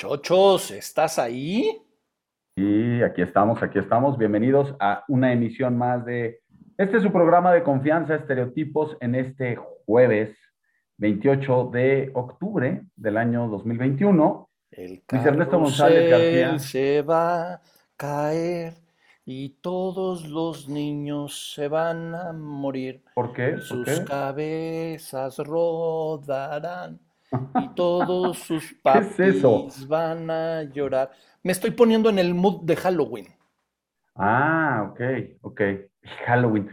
Chochos, ¿estás ahí? Sí, aquí estamos, aquí estamos. Bienvenidos a una emisión más de este es su programa de confianza, estereotipos, en este jueves 28 de octubre del año 2021. El Luis Ernesto González García. se va a caer y todos los niños se van a morir. ¿Por qué? y ¿Por sus qué? cabezas rodarán y todos sus ¿Qué papis es eso? van a llorar. Me estoy poniendo en el mood de Halloween. Ah, ok, ok. Halloween.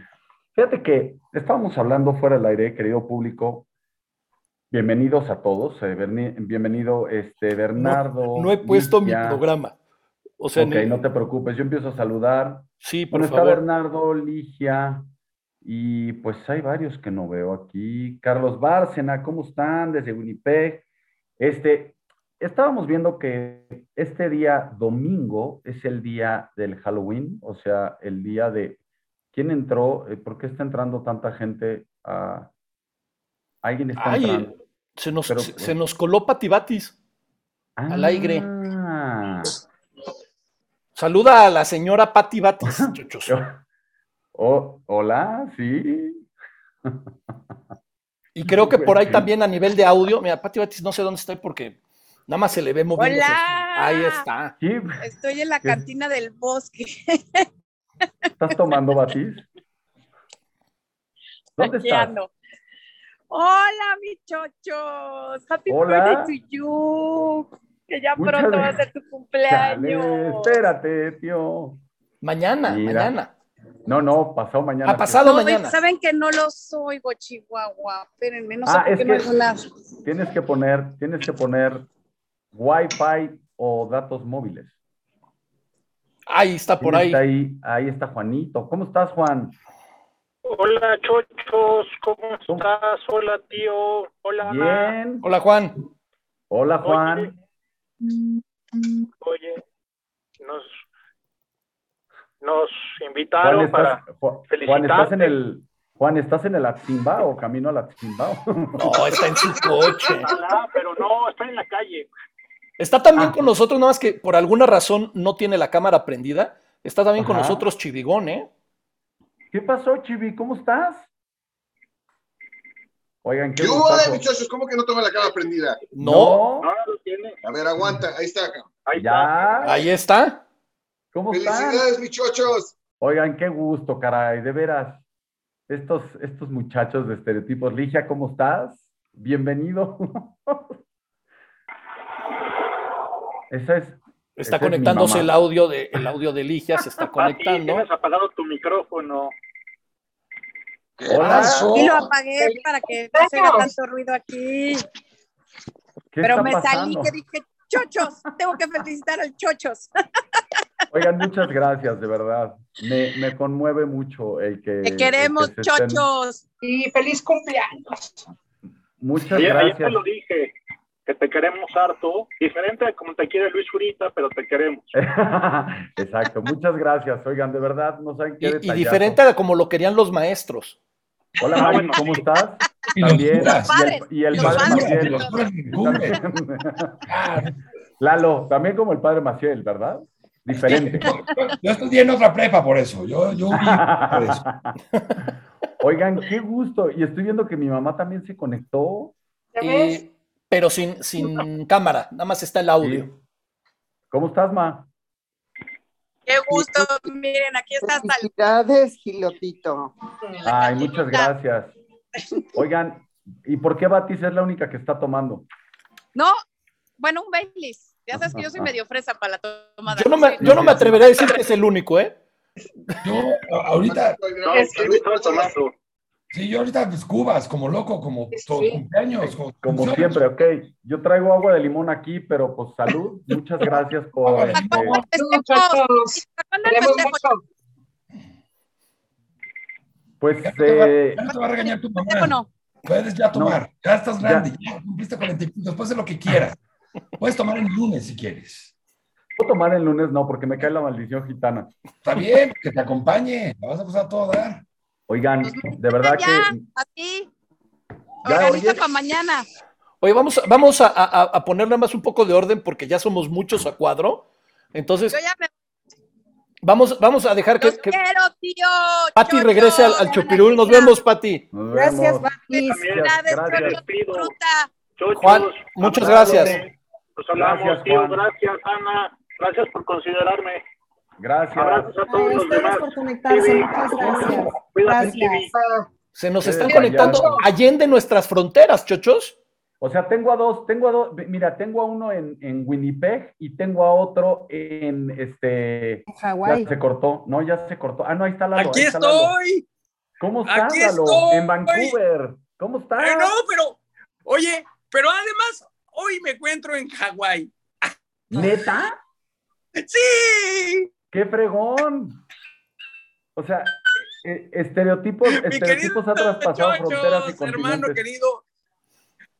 Fíjate que estábamos hablando fuera del aire, querido público. Bienvenidos a todos. eh, bienvenido, este, Bernardo. No he puesto mi programa. O sea, Ok, no te preocupes, yo empiezo a saludar. sí, por Bueno, está favor. Bernardo, Ligia, y pues hay varios que no veo aquí. Carlos Bárcena, ¿cómo están? Desde Winnipeg. Este, estábamos viendo que este día domingo es el día del Halloween, o sea, el día de... ¿Quién entró? Eh, ¿Por qué está entrando tanta gente a... Alguien está Ay, entrando. se nos, Pero, se, pues- se nos coló Patibatis. al aire. Ah. Saluda a la señora Pati Batis, chochos. Oh, hola, sí. Y creo que por ahí también a nivel de audio, mira, Pati Batis no sé dónde estoy porque nada más se le ve moviendo. Hola. Ahí está. Sí, Estoy en la ¿Qué? cantina del bosque. ¿Estás tomando batis? ¿Dónde Aquí estás? ando. Hola, mis chochos. Happy Hola. birthday to you. Que ya Muchas pronto va a ser tu Chale, cumpleaños. espérate, tío. Mañana, Mira. mañana. No, no, pasado mañana. Ha pasado No, mañana. Saben que no los oigo, Chihuahua. Espérenme, no sé Ah, por es qué no que- es una. Tienes que poner, tienes que poner Wi-Fi o datos móviles. Ahí está por ¿Quién ahí. está ahí? Ahí está Juanito. ¿Cómo estás, Juan? Hola, chochos, ¿cómo estás? Hola, tío. Hola, Ana. Bien. Hola, Juan. Hola, Juan. Oye, nos, nos invitaron para... Ju- Juan, ¿estás en el Juan, ¿estás en el Atzimba o camino al Atzimba? No, está en su coche. Ojalá, pero no, estoy en la calle. Está también Ah. con nosotros, nada más que por alguna razón no tiene la cámara prendida. Está también con nosotros Chivigón, ¿eh? ¿Qué pasó, Chivi? ¿Cómo estás? Oigan, qué ¿Qué hubo muchachos? ¿Cómo que no toma la cara prendida? No, No, no lo tiene. A ver, aguanta, ahí está. acá. Ahí está. Ya. ahí está. ¿Cómo están? Felicidades, muchachos. Oigan, qué gusto, caray, de veras. Estos, estos muchachos de estereotipos. Ligia, ¿cómo estás? Bienvenido. Esa es. Está Esa conectándose el audio de el audio de Ligia, se está Pati, conectando. tienes apagado tu micrófono. Hola. Y lo apagué para que no se haga tanto ruido aquí. ¿Qué Pero está me salí que dije, chochos, tengo que felicitar al chochos. Oigan, muchas gracias, de verdad. Me, me conmueve mucho el que. Te queremos, que estén-. Y feliz cumpleaños. Muchas Ayer, ayer gracias. te lo dije, que te queremos harto. Diferente a como te quiere Luis Zurita, pero te queremos. Exacto, muchas gracias. Oigan, de verdad, no saben qué Y, y diferente a como lo querían los maestros. Hola, Ah, Mari, bueno, ¿cómo estás? Y los También. curas. Y el, y el Los padre Maciel. los. Lalo, también como el padre Maciel, ¿verdad? Diferente. Yo estudié en otra prepa por eso. Yo, yo vi por eso. Oigan, qué gusto. Y estoy viendo que mi mamá también se conectó. ¿Ya ves? Y- pero sin, sin cámara, nada más está el audio. Sí. ¿Cómo estás, Ma? Qué gusto. Miren, aquí está hasta el Felicidades, Gilotito. Ay, muchas gracias. Oigan, ¿y por qué Batis es la única que está tomando? No, bueno, un Baileys. Ya sabes que yo soy medio fresa para la tomada. Yo no, me, yo no me atreveré a decir que es el único, ¿eh? Yo ahorita, No, Es sí, yo ahorita pues cubas, como loco, como todo Sí. cumpleaños. Como, Como siempre, ok. Yo traigo agua de limón aquí, pero pues salud. Muchas gracias por... Mucho. pues, Ya no, te va, eh, ya no te va a regañar tu ¿Festejo mamá. Puedes ya tomar. Ya estás grande. Ya cumpliste 40 y después de lo que quieras. Puedes tomar el lunes si quieres. puedo tomar el lunes, no, porque me cae la maldición gitana. Está bien, que te acompañe. La vas a pasar a todo dar. Oigan, de verdad ya, que Organiza oye. para mañana. Oye, vamos, vamos a, a, a poner nada más un poco de orden porque ya somos muchos a cuadro. Entonces, Yo ya me vamos, vamos a dejar que, que quiero, tío. Pati Chocho. regrese al, al Chupirul. Nos vemos, Pati. Nos Gracias, vemos. Gracias. Chocho, disfruta. Chochos, Juan, muchas abrazo. gracias. Nos hablamos, Gracias, tío. Juan. Gracias, Ana. Gracias por considerarme. Gracias. Abrazos a todos los ustedes demás. por conectarse. Muchas gracias. Cuídate, Gracias. Se nos Sí, están conectando allende nuestras fronteras, chochos. O sea, tengo a dos, tengo a dos, mira, tengo a uno en, en Winnipeg y tengo a otro en este. Hawái. Ya se cortó, no, ya se cortó. Ah, no, ahí está Lalo. Aquí Lalo. estoy. ¿Cómo estás, Aquí Lalo? estoy. En Vancouver. ¿Cómo estás? Ay, no, pero, oye, pero además, hoy me encuentro en Hawái. ¿Neta? ¡Sí! ¡Qué fregón! O sea, eh, estereotipos, Mi querido estereotipos ha traspasado fronteras y Chochos, hermano querido.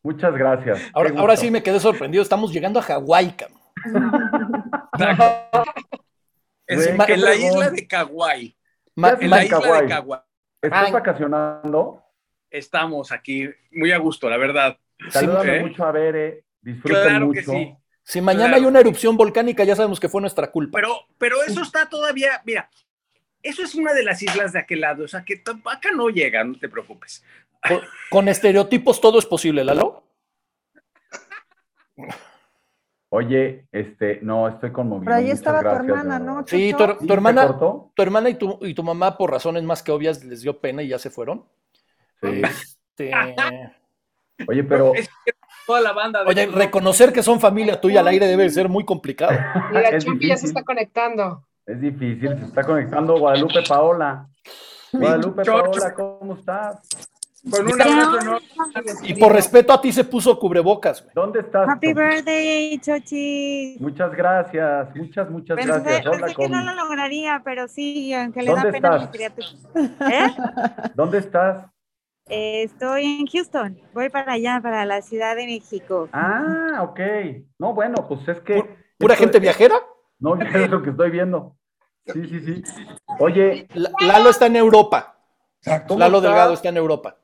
Muchas gracias. Ahora, ahora sí me quedé sorprendido. Estamos llegando a Hawái, cabrón. Es en la isla de Kauai. En la isla Kauai? de Kauai. ¿Estás Ay. vacacionando? Estamos aquí muy a gusto, la verdad. Salúdame ¿eh? mucho a Bere. Disfruten Claro mucho. que sí. si mañana Claro. hay una erupción volcánica, ya sabemos que fue nuestra culpa. Pero, pero eso está todavía, mira, eso es una de las islas de aquel lado, o sea que acá no llega, no te preocupes. Con, con estereotipos todo es posible, Lalo. Oye, este, no, estoy conmovido. Por ahí muchas estaba tu gracias, hermana. ¿no? Sí, tu, ¿Sí tu hermana, tu hermana y tu, y tu mamá, por razones más que obvias, les dio pena y ya se fueron. Sí. Este, Oye, pero Es que toda la banda. de- oye, reconocer que son familia tuya al aire debe ser muy complicado. Mira, Chumpi ya se está conectando. es difícil. Se está conectando Guadalupe Paola. Guadalupe. Paola, ¿cómo estás? Con un abrazo enorme. Y por respeto a ti se puso cubrebocas. güey. ¿Dónde estás? Happy birthday, Chochi. Muchas gracias, muchas, muchas Pensé, gracias. Hola, pensé que no lo lograría, pero sí, aunque le da ¿Dónde pena a estás? mi criatura. ¿Eh? ¿Dónde estás? Eh, Estoy en Houston. Voy para allá, para la Ciudad de México. Ah, ok. No, bueno, pues es que. Pu- ¿Pura gente viajera? No, es lo que estoy viendo. Sí, sí, sí. Oye, La- Lalo está en Europa. Exacto. ¿Cómo Lalo está? Delgado está en Europa.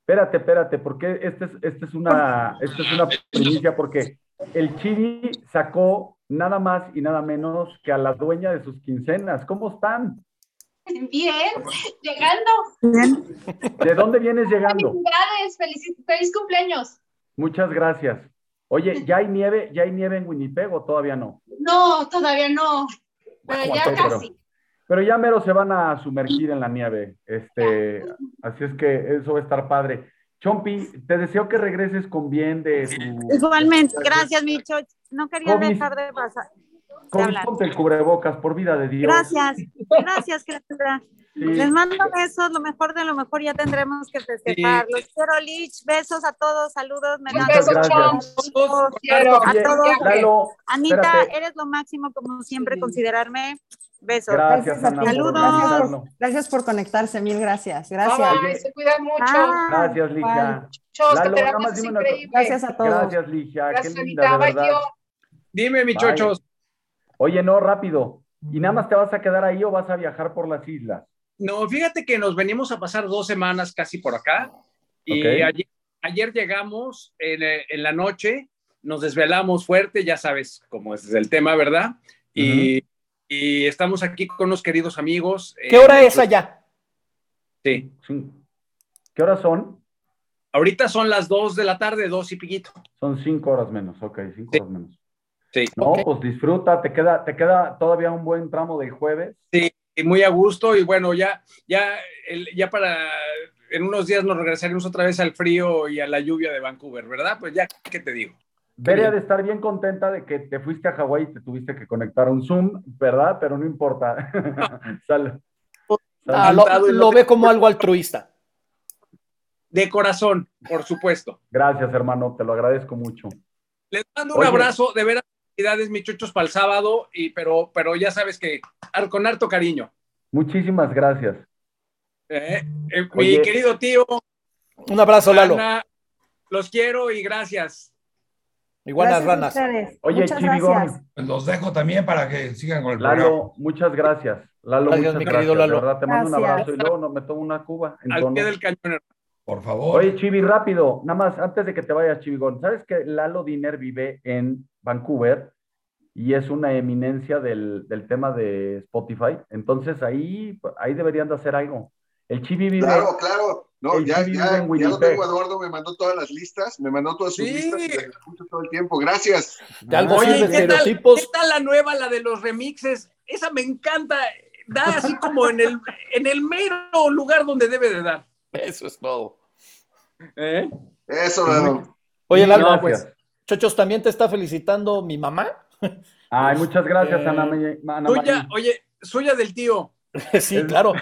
espérate, espérate, porque esta es, esta es una, esta es una primicia, porque el Chivi sacó nada más y nada menos que a la dueña de sus quincenas. ¿Cómo están? Bien, llegando. ¿De dónde vienes llegando? Felicidades, feliz, feliz cumpleaños. Muchas gracias. Oye, ¿ya hay nieve, ya hay nieve en Winnipeg o todavía no? No, todavía no, pero ya casi. Pero ya mero se van a sumergir en la nieve. Este, así es que eso va a estar padre. Chompi, te deseo que regreses con bien de tu Igualmente, gracias, mi Chochi. No quería COVID. dejar de pasar. COVID, ponte el cubrebocas, por vida de Dios. Gracias, gracias, criatura. Sí. Les mando besos, lo mejor de lo mejor ya tendremos que festejar. Los quiero, Lich. Besos a todos, saludos. Me gracias. Todos, quiero. A todos. Lalo, Anita, espérate. eres lo máximo, como siempre, considerarme. Besos. Gracias, Ana, Saludos. Gracias por conectarse, mil gracias. Bye, Gracias. bye, se cuidan mucho. Ah, Gracias, Ligia. Lalo, nada más dime una. Gracias a todos. Gracias, Ligia. Gracias, Qué linda, Anita. de verdad. Dime, mi chochos. Oye, no, rápido. ¿Y nada más te vas a quedar ahí o vas a viajar por las islas? No, fíjate que nos venimos a pasar dos semanas casi por acá. Y ayer, ayer llegamos en, eh, en la noche, nos desvelamos fuerte, ya sabes cómo es el tema, ¿verdad? Y, y estamos aquí con unos queridos amigos. ¿Qué eh, hora es allá? Sí. Sí. ¿Qué horas son? Ahorita son las dos de la tarde, dos y piquito. Son cinco horas menos, ok, cinco Sí. horas menos. Sí. No, pues disfruta, te queda, te queda todavía un buen tramo del jueves. Y muy a gusto y bueno, ya, ya, el- ya para, en unos días nos regresaremos otra vez al frío y a la lluvia de Vancouver, ¿verdad? Pues ya, ¿qué te digo? Ha de estar bien contenta de que te fuiste a Hawái y te tuviste que conectar a un Zoom, ¿verdad? Pero no importa. Sal- Ah, sal- lo, lo ve como algo altruista. De corazón, por supuesto. Gracias, hermano, te lo agradezco mucho. Les mando un Oye. abrazo, de veras, felicidades, chuchos, para el sábado, y, pero, pero ya sabes que con harto cariño. Muchísimas gracias. ¿eh? Eh. Mi querido tío, Un abrazo, Lalo. Ana, los quiero y gracias. Iguanas ranas. Oye, Chivigón, Los dejo también para que sigan con el programa. Lalo, muchas gracias. Lalo, Gracias, muchas mi querido gracias. Lalo. De verdad, te mando un abrazo y luego no, me tomo una cuba. en Al tono. pie del cañón. Por favor. Oye, Chivi, rápido, nada más, antes de que te vayas, Chivigón, ¿sabes que Lalo Diner vive en Vancouver y es una eminencia del, del tema de Spotify? Entonces ahí, ahí deberían de hacer algo. El Chivi vive... Claro, claro. No, el ya, ya, vive en ya lo tengo, Eduardo me mandó todas las listas, me mandó todas sus Sí. listas y las escucho todo el tiempo. Gracias. Algo Oye, ¿qué tal. ¿qué tal la nueva, la de los remixes? Esa me encanta. Da así como en el, en el mero lugar donde debe de dar. Eso es todo. ¿Eh? Eso, Lalo. Oye, Lalo, Gracias. pues, Chochos, también te está felicitando mi mamá. Ay, muchas gracias, Eh, Ana, Ana oye, suya del tío. sí, claro.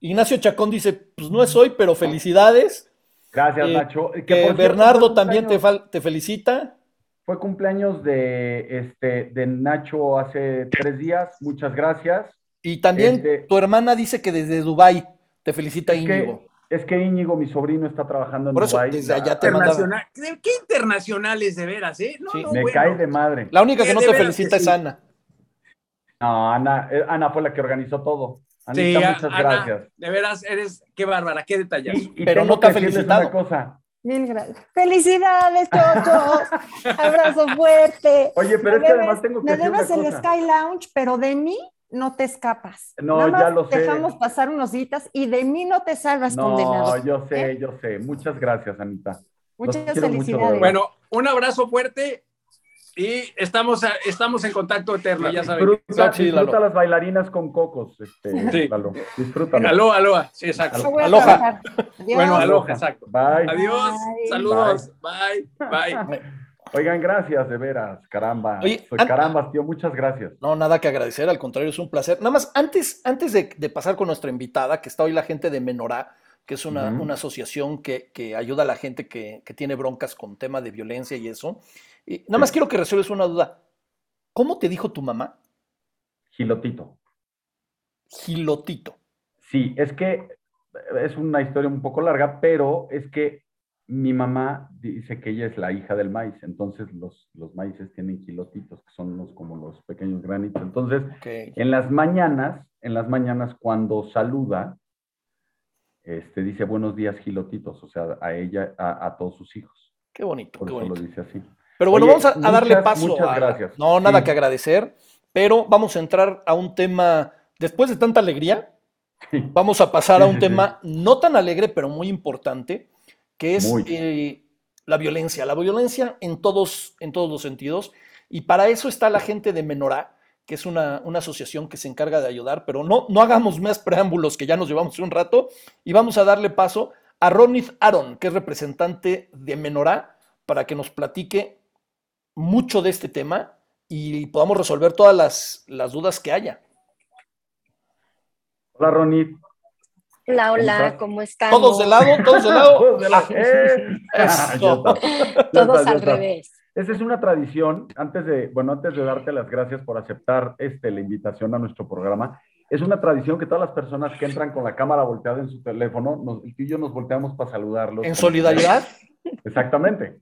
Ignacio, Chacón dice, pues no es hoy, pero felicidades. Gracias, Eh, Nacho. Que, Que por cierto, Bernardo también te, te felicita. Fue cumpleaños de, este, de Nacho hace tres días. Muchas gracias. Y también Este- tu hermana dice que desde Dubai te felicita Es que, Íñigo. es que Íñigo, mi sobrino, está trabajando en Por eso, Dubái. desde allá te manda. Internacional. ¿Qué qué internacionales de veras, eh? No, Sí. no, Me bueno. cae de madre. La única que no te felicita es sí. Ana. No, Ana, eh, Ana fue la que organizó todo. Anita, Sí, muchas Ana, gracias. de veras, eres, qué bárbara, qué detallazo. Y, y Pero no te ha felicitado. una cosa. Mil gracias. Felicidades, Chocho. Abrazo fuerte. Oye, pero Me es que además tengo que Me decir una debes el. Sky Lounge, pero de mí no te escapas. No, Nada más ya lo sé. Dejamos pasar unos días y de mí no te salvas, No, condenado. yo sé, ¿Eh? yo sé. Muchas gracias, Anita. Los Muchas de felicidades. Bueno, un abrazo fuerte y estamos, a- estamos en contacto eterno, ya saben. Disfruta, Sí, disfruta Lalo. las bailarinas con cocos, este, Sí. Lalo. Disfrútalo. Aloha, aloha, sí, exacto. Aloha. Bueno, aloha, exacto. Bye. Adiós, Bye. saludos, bye, bye. Oigan, gracias, de veras, caramba. Oye, Soy an- caramba, tío, muchas gracias. No, nada que agradecer, al contrario, es un placer. Nada más, antes, antes de, de pasar con nuestra invitada, que está hoy la gente de Menorá, que es una, una asociación que, que ayuda a la gente que, que tiene broncas con tema de violencia y eso. Y nada más Sí. quiero que resuelves una duda. ¿Cómo te dijo tu mamá? Gilotito. Gilotito. Sí, es que es una historia un poco larga, pero es que mi mamá dice que ella es la hija del maíz, entonces los, los maíces tienen gilotitos, que son los, como los pequeños granitos. Entonces, en las mañanas, en las mañanas cuando saluda, este, dice buenos días gilotitos, o sea, a ella, a, a todos sus hijos. Qué bonito, Por qué eso lo bonito. dice así. Pero bueno, Oye, vamos a, darle paso. muchas a- gracias. No, nada Sí. que agradecer, pero vamos a entrar a un tema, después de tanta alegría, Sí. vamos a pasar a un sí, tema no tan alegre, pero muy importante, que es eh, la violencia. La violencia en todos, en todos los sentidos. Y para eso está la gente de Menorá, que es una, una asociación que se encarga de ayudar, pero no, no hagamos más preámbulos, que ya nos llevamos un rato, y vamos a darle paso a Ronith Aaron, que es representante de Menorá, para que nos platique mucho de este tema y podamos resolver todas las, las dudas que haya. Hola, Ronit. Hola, ¿Cómo hola? ¿cómo están? Todos de lado, todos de lado. Todos de la- ¡Eh! Eso. Ya está, ya Todos está, al revés. Esa es una tradición, antes de, bueno, antes de darte las gracias por aceptar este, la invitación a nuestro programa, es una tradición que todas las personas que entran con la cámara volteada en su teléfono, nos, tú y yo nos volteamos para saludarlos. ¿En solidaridad? Exactamente.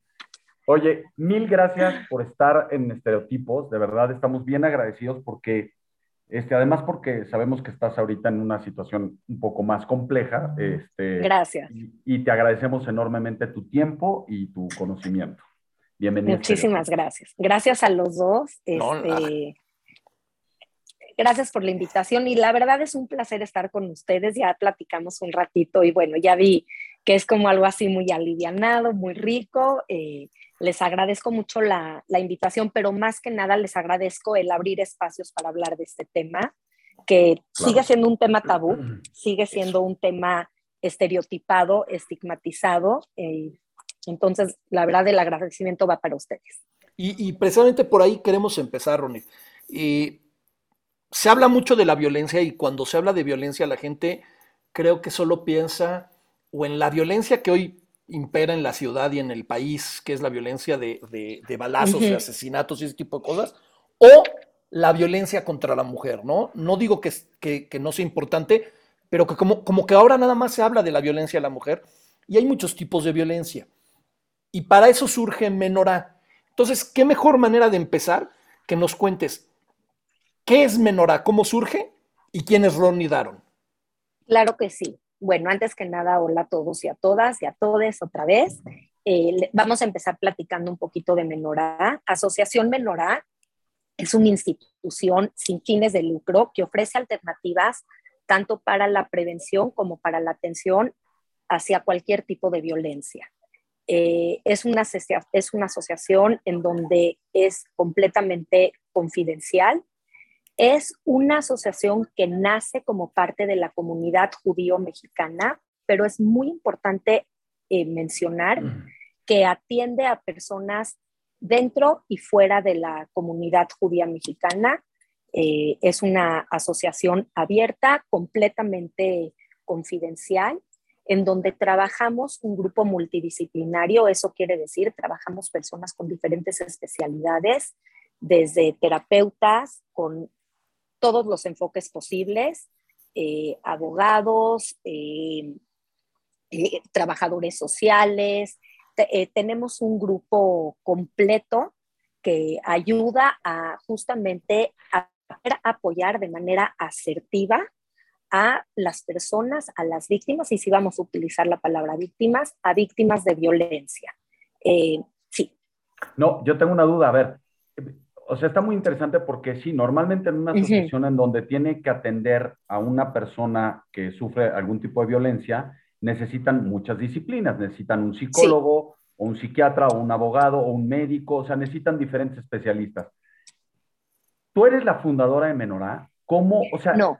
Oye, mil gracias por estar en Estereotipos, de verdad estamos bien agradecidos porque, este, además porque sabemos que estás ahorita en una situación un poco más compleja, este, Gracias. y, y te agradecemos enormemente tu tiempo y tu conocimiento. Bienvenido. a Muchísimas gracias. Gracias a los dos. No, este, gracias por la invitación y la verdad es un placer estar con ustedes. Ya platicamos un ratito y bueno, ya vi que es como algo así muy alivianado, muy rico. Eh, les agradezco mucho la, la invitación, pero más que nada les agradezco el abrir espacios para hablar de este tema, que Claro. sigue siendo un tema tabú, sigue siendo un tema estereotipado, estigmatizado. eh, entonces, la verdad, el agradecimiento va para ustedes. Y, y precisamente por ahí queremos empezar, Ronnie. Se habla mucho de la violencia y cuando se habla de violencia la gente creo que solo piensa o en la violencia que hoy impera en la ciudad y en el país, que es la violencia de, de- de balazos, de Ujú. asesinatos y ese tipo de cosas, o la violencia contra la mujer, ¿no? No digo que, es- que- que no sea importante, pero que como, como que ahora nada más se habla de la violencia a la mujer y hay muchos tipos de violencia. Y para eso surge Menorá. Entonces, ¿qué mejor manera de empezar que nos cuentes qué es Menorá, cómo surge y quién es Ronnie Daron? Claro que sí. Bueno, antes que nada, hola a todos y a todas y a todes otra vez. Eh, vamos a empezar platicando un poquito de Menorá. Asociación Menorá es una institución sin fines de lucro que ofrece alternativas tanto para la prevención como para la atención hacia cualquier tipo de violencia. Eh, es, una, es una asociación en donde es completamente confidencial. Es una asociación que nace como parte de la comunidad judío-mexicana, pero es muy importante eh, mencionar que atiende a personas dentro y fuera de la comunidad judía mexicana. Eh, es una asociación abierta, completamente confidencial, en donde trabajamos un grupo multidisciplinario, eso quiere decir, trabajamos personas con diferentes especialidades, desde terapeutas, con todos los enfoques posibles, eh, abogados, eh, eh, trabajadores sociales. tenemos un grupo completo que ayuda a justamente a apoyar de manera asertiva a las personas, a las víctimas, y si vamos a utilizar la palabra víctimas, a víctimas de violencia. Sí. No, yo tengo una duda, a ver, o sea, está muy interesante porque sí, normalmente en una asociación en donde tiene que atender a una persona que sufre algún tipo de violencia, necesitan muchas disciplinas, necesitan un psicólogo, o un psiquiatra, o un abogado, o un médico, o sea, necesitan diferentes especialistas. Tú eres la fundadora de Menorá, ¿cómo, o sea, no.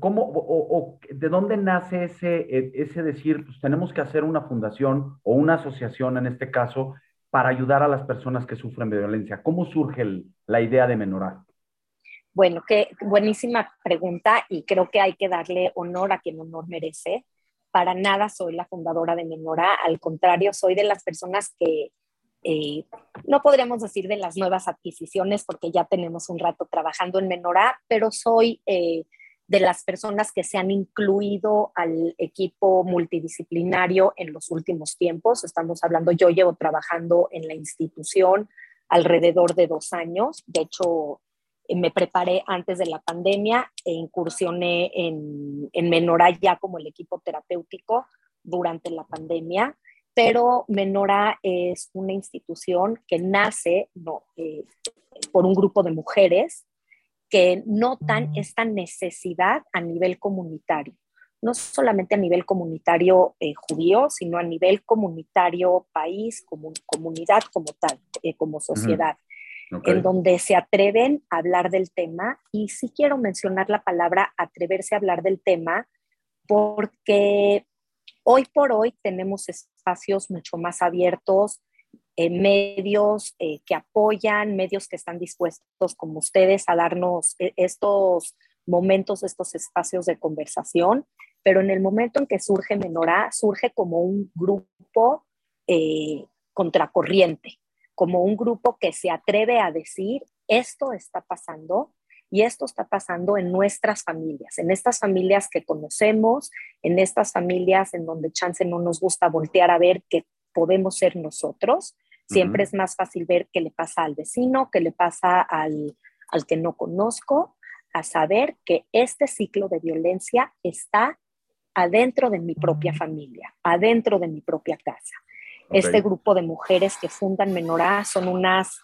¿Cómo o, de dónde nace ese, e, ese decir, pues tenemos que hacer una fundación o una asociación en este caso para ayudar a las personas que sufren de violencia? ¿Cómo surge la idea de Menorá? Bueno, qué buenísima pregunta y creo que hay que darle honor a quien honor merece. Para nada soy la fundadora de Menorá, al contrario, soy de las personas que eh, no podríamos decir de las nuevas adquisiciones porque ya tenemos un rato trabajando en Menorá, pero soy eh, de las personas que se han incluido al equipo multidisciplinario en los últimos tiempos. Estamos hablando, yo llevo trabajando en la institución alrededor de dos años. De hecho, eh, me preparé antes de la pandemia e incursioné en, en Menora ya como el equipo terapéutico durante la pandemia. Pero Menora es una institución que nace no, eh, por un grupo de mujeres que notan esta necesidad a nivel comunitario, no solamente a nivel comunitario eh, judío, sino a nivel comunitario país, como, comunidad como tal, eh, como sociedad, en donde se atreven a hablar del tema. Y sí quiero mencionar la palabra atreverse a hablar del tema, porque hoy por hoy tenemos espacios mucho más abiertos, medios eh, que apoyan, medios que están dispuestos como ustedes a darnos eh, estos momentos, estos espacios de conversación, pero en el momento en que surge Menorá, surge como un grupo eh, contracorriente, como un grupo que se atreve a decir, esto está pasando y esto está pasando en nuestras familias, en estas familias que conocemos, en estas familias en donde chance no nos gusta voltear a ver que podemos ser nosotros, Siempre es más fácil ver qué le pasa al vecino, qué le pasa al, al que no conozco, a saber que este ciclo de violencia está adentro de mi propia familia, adentro de mi propia casa. Este grupo de mujeres que fundan Menorá son unas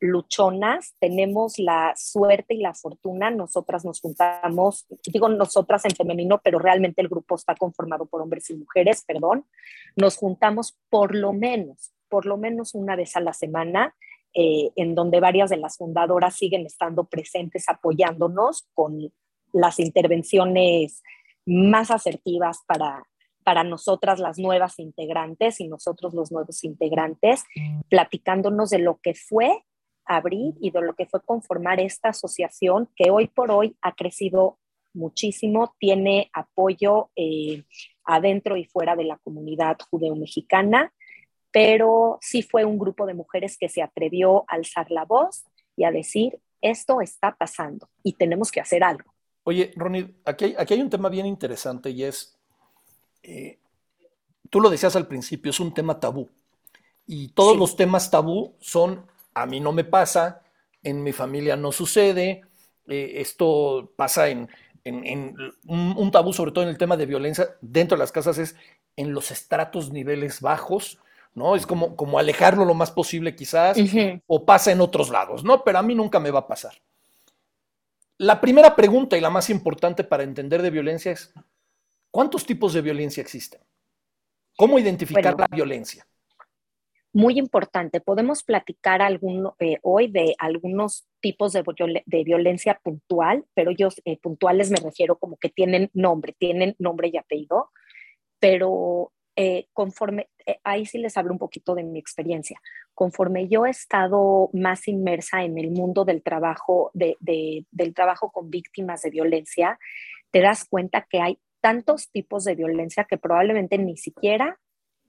luchonas, tenemos la suerte y la fortuna, nosotras nos juntamos, digo nosotras en femenino, pero realmente el grupo está conformado por hombres y mujeres, perdón, nos juntamos por lo menos por lo menos una vez a la semana, eh, en donde varias de las fundadoras siguen estando presentes apoyándonos con las intervenciones más asertivas para, para nosotras las nuevas integrantes y nosotros los nuevos integrantes, platicándonos de lo que fue abrir y de lo que fue conformar esta asociación que hoy por hoy ha crecido muchísimo, tiene apoyo eh, adentro y fuera de la comunidad judeo-mexicana pero sí fue un grupo de mujeres que se atrevió a alzar la voz y a decir, esto está pasando y tenemos que hacer algo. Oye, Ronnie, aquí hay, aquí hay un tema bien interesante y es, eh, tú lo decías al principio, es un tema tabú. Y todos los temas tabú son, a mí no me pasa, en mi familia no sucede, eh, esto pasa en, en, en un, un tabú, sobre todo en el tema de violencia dentro de las casas, es en los estratos niveles bajos, ¿no? Es como, como alejarlo lo más posible quizás, o pasa en otros lados, ¿no? Pero a mí nunca me va a pasar. La primera pregunta y la más importante para entender de violencia es, ¿cuántos tipos de violencia existen? ¿Cómo identificar Bueno. la violencia? muy importante. Podemos platicar algún, eh, hoy de algunos tipos de, viol- de violencia puntual, pero ellos eh, puntuales me refiero como que tienen nombre, tienen nombre y apellido, pero eh, conforme, ahí sí les hablo un poquito de mi experiencia. Conforme yo he estado más inmersa en el mundo del trabajo, de- del trabajo con víctimas de violencia, te das cuenta que hay tantos tipos de violencia que probablemente ni siquiera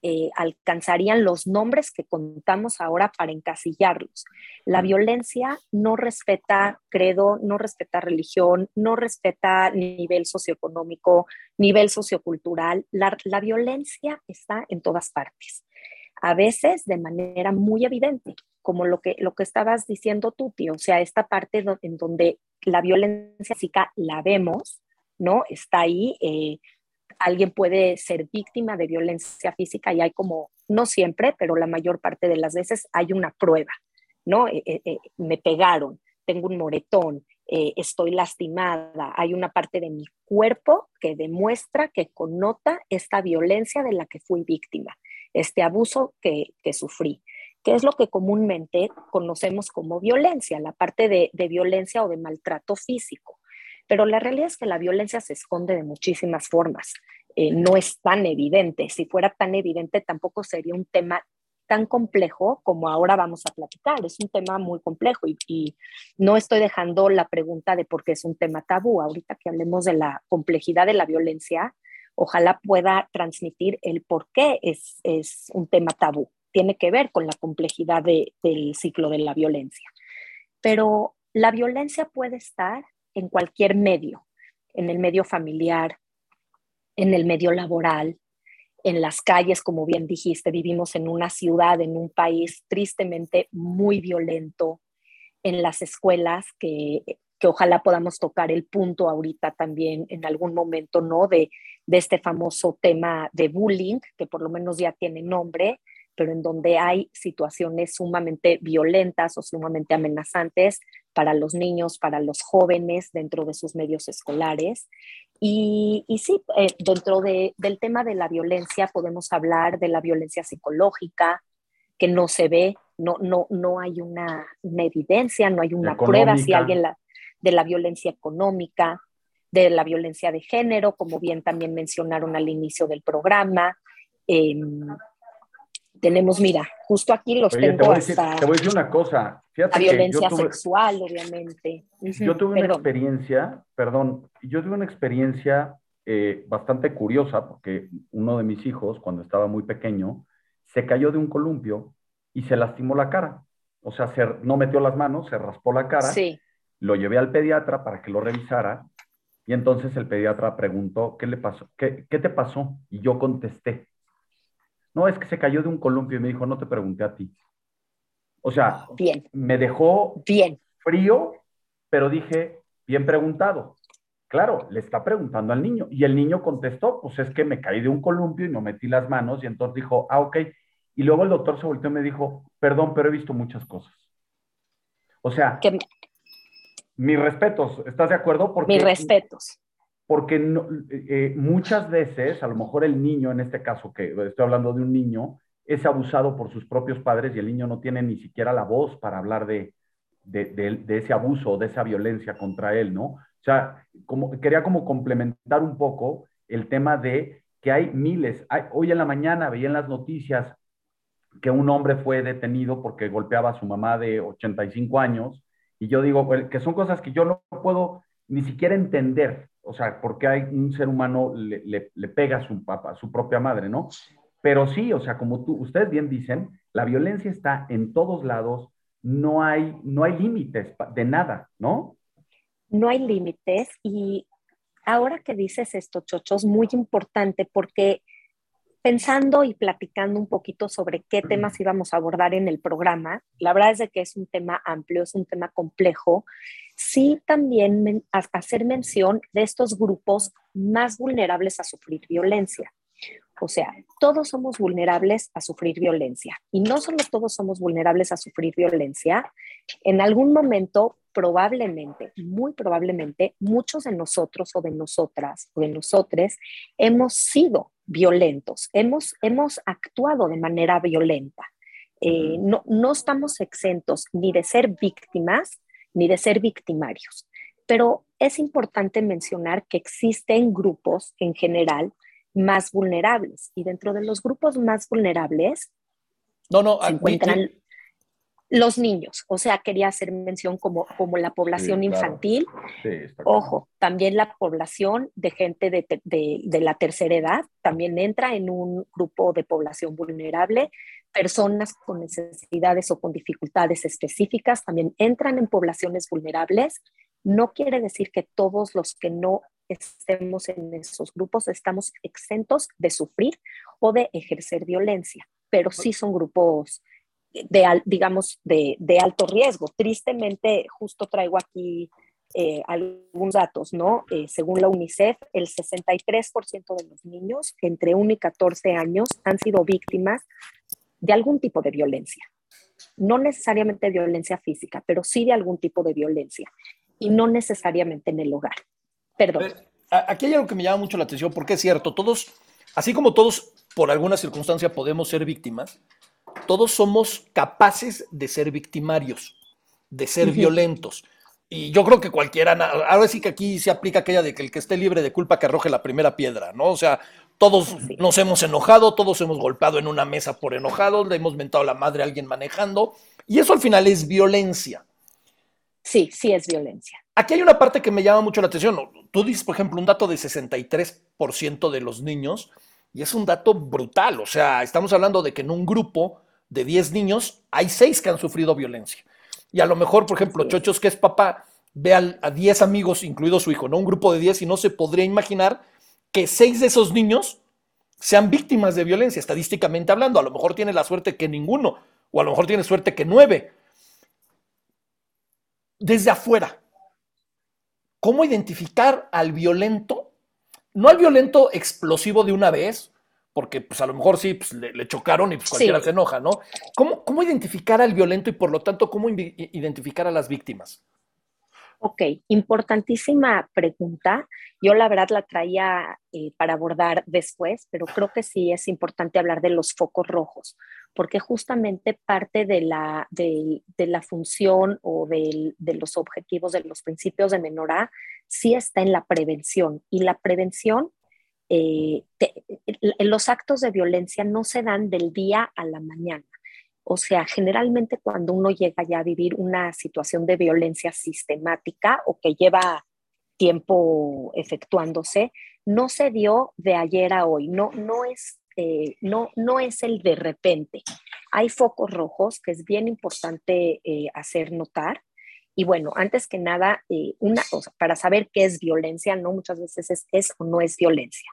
eh, alcanzarían los nombres que contamos ahora para encasillarlos. La violencia no respeta credo, no respeta religión, no respeta nivel socioeconómico, nivel sociocultural. La, la violencia está en todas partes. A veces de manera muy evidente, como lo que, lo que estabas diciendo tú, tío, o sea, esta parte do- en donde la violencia física la vemos, ¿no? Está ahí, eh, alguien puede ser víctima de violencia física y hay como, no siempre, pero la mayor parte de las veces hay una prueba, ¿no? Eh, eh, eh, me pegaron, tengo un moretón, estoy lastimada, hay una parte de mi cuerpo que demuestra, que connota esta violencia de la que fui víctima, este abuso que, sufrí que es lo que comúnmente conocemos como violencia, la parte de violencia o de maltrato físico. Pero la realidad es que la violencia se esconde de muchísimas formas. Eh, no es tan evidente. Si fuera tan evidente, tampoco sería un tema tan complejo como ahora vamos a platicar. Es un tema muy complejo y, y no estoy dejando la pregunta de por qué es un tema tabú. Ahorita que hablemos de la complejidad de la violencia, ojalá pueda transmitir el por qué es, es un tema tabú. Tiene que ver con la complejidad de, del ciclo de la violencia. Pero la violencia puede estar en cualquier medio, en el medio familiar, en el medio laboral, en las calles, como bien dijiste, vivimos en una ciudad, en un país tristemente muy violento, en las escuelas, que, ojalá podamos tocar el punto ahorita también en algún momento, ¿no? De, de este famoso tema de bullying, que por lo menos ya tiene nombre, pero en donde hay situaciones sumamente violentas o sumamente amenazantes para los niños, para los jóvenes dentro de sus medios escolares. Y, y sí, eh, dentro de, del tema de la violencia podemos hablar de la violencia psicológica, que no se ve, no, no, no hay una, una evidencia, no hay una Económica. prueba si alguien la, de la violencia económica, de la violencia de género, como bien también mencionaron al inicio del programa. Eh, tenemos, mira, justo aquí los Oye, te tengo decir, hasta te voy a decir una cosa. Fíjate la violencia tuve- sexual, obviamente. Yo tuve una experiencia, perdón, yo tuve una experiencia eh, bastante curiosa porque uno de mis hijos, cuando estaba muy pequeño, se cayó de un columpio y se lastimó la cara. O sea, se- no metió las manos, se raspó la cara. Sí. Lo llevé al pediatra para que lo revisara y entonces el pediatra preguntó, ¿qué le pasó? ¿Qué, qué te pasó? Y yo contesté, no, es que se cayó de un columpio y me dijo, no te pregunté a ti. O sea, Bien. me dejó Bien. frío, pero dije, bien preguntado. Claro, le está preguntando al niño. Y el niño contestó, pues es que me caí de un columpio y no metí las manos. Y entonces dijo, ah, ok. Y luego el doctor se volteó y me dijo, perdón, pero he visto muchas cosas. O sea, Que, mis respetos, ¿estás de acuerdo? Porque, mis respetos. Porque eh, muchas veces, a lo mejor el niño, en este caso que estoy hablando de un niño, es abusado por sus propios padres y el niño no tiene ni siquiera la voz para hablar de, de, ese abuso, de esa violencia contra él, ¿no? O sea, quería como complementar un poco el tema de que hay miles. Hoy en la mañana veía en las noticias que un hombre fue detenido porque golpeaba a su mamá de 85 años. Y yo digo que son cosas que yo no puedo ni siquiera entender. O sea, porque hay un ser humano le, le- le pega a su papá, a su propia madre, ¿no? Pero sí, o sea, como tú, ustedes bien dicen, la violencia está en todos lados, no hay, no hay límites de nada, ¿no? no hay límites y ahora que dices esto, Chocho, es muy importante porque pensando y platicando un poquito sobre qué temas íbamos a abordar en el programa, la verdad es de que es un tema amplio, es un tema complejo, sí también men- hacer mención de estos grupos más vulnerables a sufrir violencia. O sea, todos somos vulnerables a sufrir violencia. Y no solo todos somos vulnerables a sufrir violencia, en algún momento, probablemente, muy probablemente, muchos de nosotros o de nosotras o de nosotres hemos sido violentos, hemos, hemos actuado de manera violenta. Eh, no, no estamos exentos ni de ser víctimas ni de ser victimarios. Pero es importante mencionar que existen grupos en general más vulnerables y dentro de los grupos más vulnerables No, no, se ah, encuentran los niños. O sea, quería hacer mención como, como la población Sí, claro. infantil. Sí. Ojo, también la población de gente de, de- de la tercera edad también entra en un grupo de población vulnerable. Personas con necesidades o con dificultades específicas también entran en poblaciones vulnerables. No quiere decir que todos los que no estemos en esos grupos estamos exentos de sufrir o de ejercer violencia, pero sí son grupos de, digamos, de, de alto riesgo. Tristemente, justo traigo aquí eh, algunos datos, ¿no? Eh, según la UNICEF, el 63% de los niños entre 1 y 14 años han sido víctimas de algún tipo de violencia. No necesariamente violencia física, pero sí de algún tipo de violencia. Y no necesariamente en el hogar. Perdón. Aquí hay algo que me llama mucho la atención, porque es cierto, todos, así como todos por alguna circunstancia podemos ser víctimas, todos somos capaces de ser victimarios, de ser violentos. Y yo creo que cualquiera, ahora sí que aquí se aplica aquella de que el que esté libre de culpa que arroje la primera piedra, ¿no? O sea, todos nos hemos enojado, todos hemos golpeado en una mesa por enojados, le hemos mentado la madre a alguien manejando, y eso al final es violencia. Sí, sí es violencia. Aquí hay una parte que me llama mucho la atención. Tú dices, por ejemplo, un dato de 63% de los niños, y es un dato brutal. O sea, estamos hablando de que en un grupo de 10 niños hay 6 que han sufrido violencia. Y a lo mejor, por ejemplo, Chochos, que es papá, ve a 10 amigos, incluido su hijo, ¿no? Un grupo de 10 y no se podría imaginar que 6 de esos niños sean víctimas de violencia, estadísticamente hablando. A lo mejor tiene la suerte que ninguno, o a lo mejor tiene suerte que 9. Desde afuera, ¿cómo identificar al violento? No al violento explosivo de una vez, porque pues a lo mejor sí, pues, le, le chocaron y pues cualquiera Sí. se enoja, ¿no? ¿Cómo, ¿Cómo identificar al violento y por lo tanto cómo identificar a las víctimas? Ok, importantísima pregunta. Yo la verdad la traía eh, para abordar después, pero creo que sí es importante hablar de los focos rojos, porque justamente parte de la, de, de la función o del- de los objetivos de los principios de Menorá sí está en la prevención. Y la prevención, eh, en los actos de violencia no se dan del día a la mañana. O sea, generalmente cuando uno llega ya a vivir una situación de violencia sistemática o que lleva tiempo efectuándose, no se dio de ayer a hoy, no, no, es, eh, no, no es el de repente. Hay focos rojos que es bien importante eh, hacer notar. Y bueno, antes que nada, eh, una cosa, para saber qué es violencia, no muchas veces es, es o no es violencia.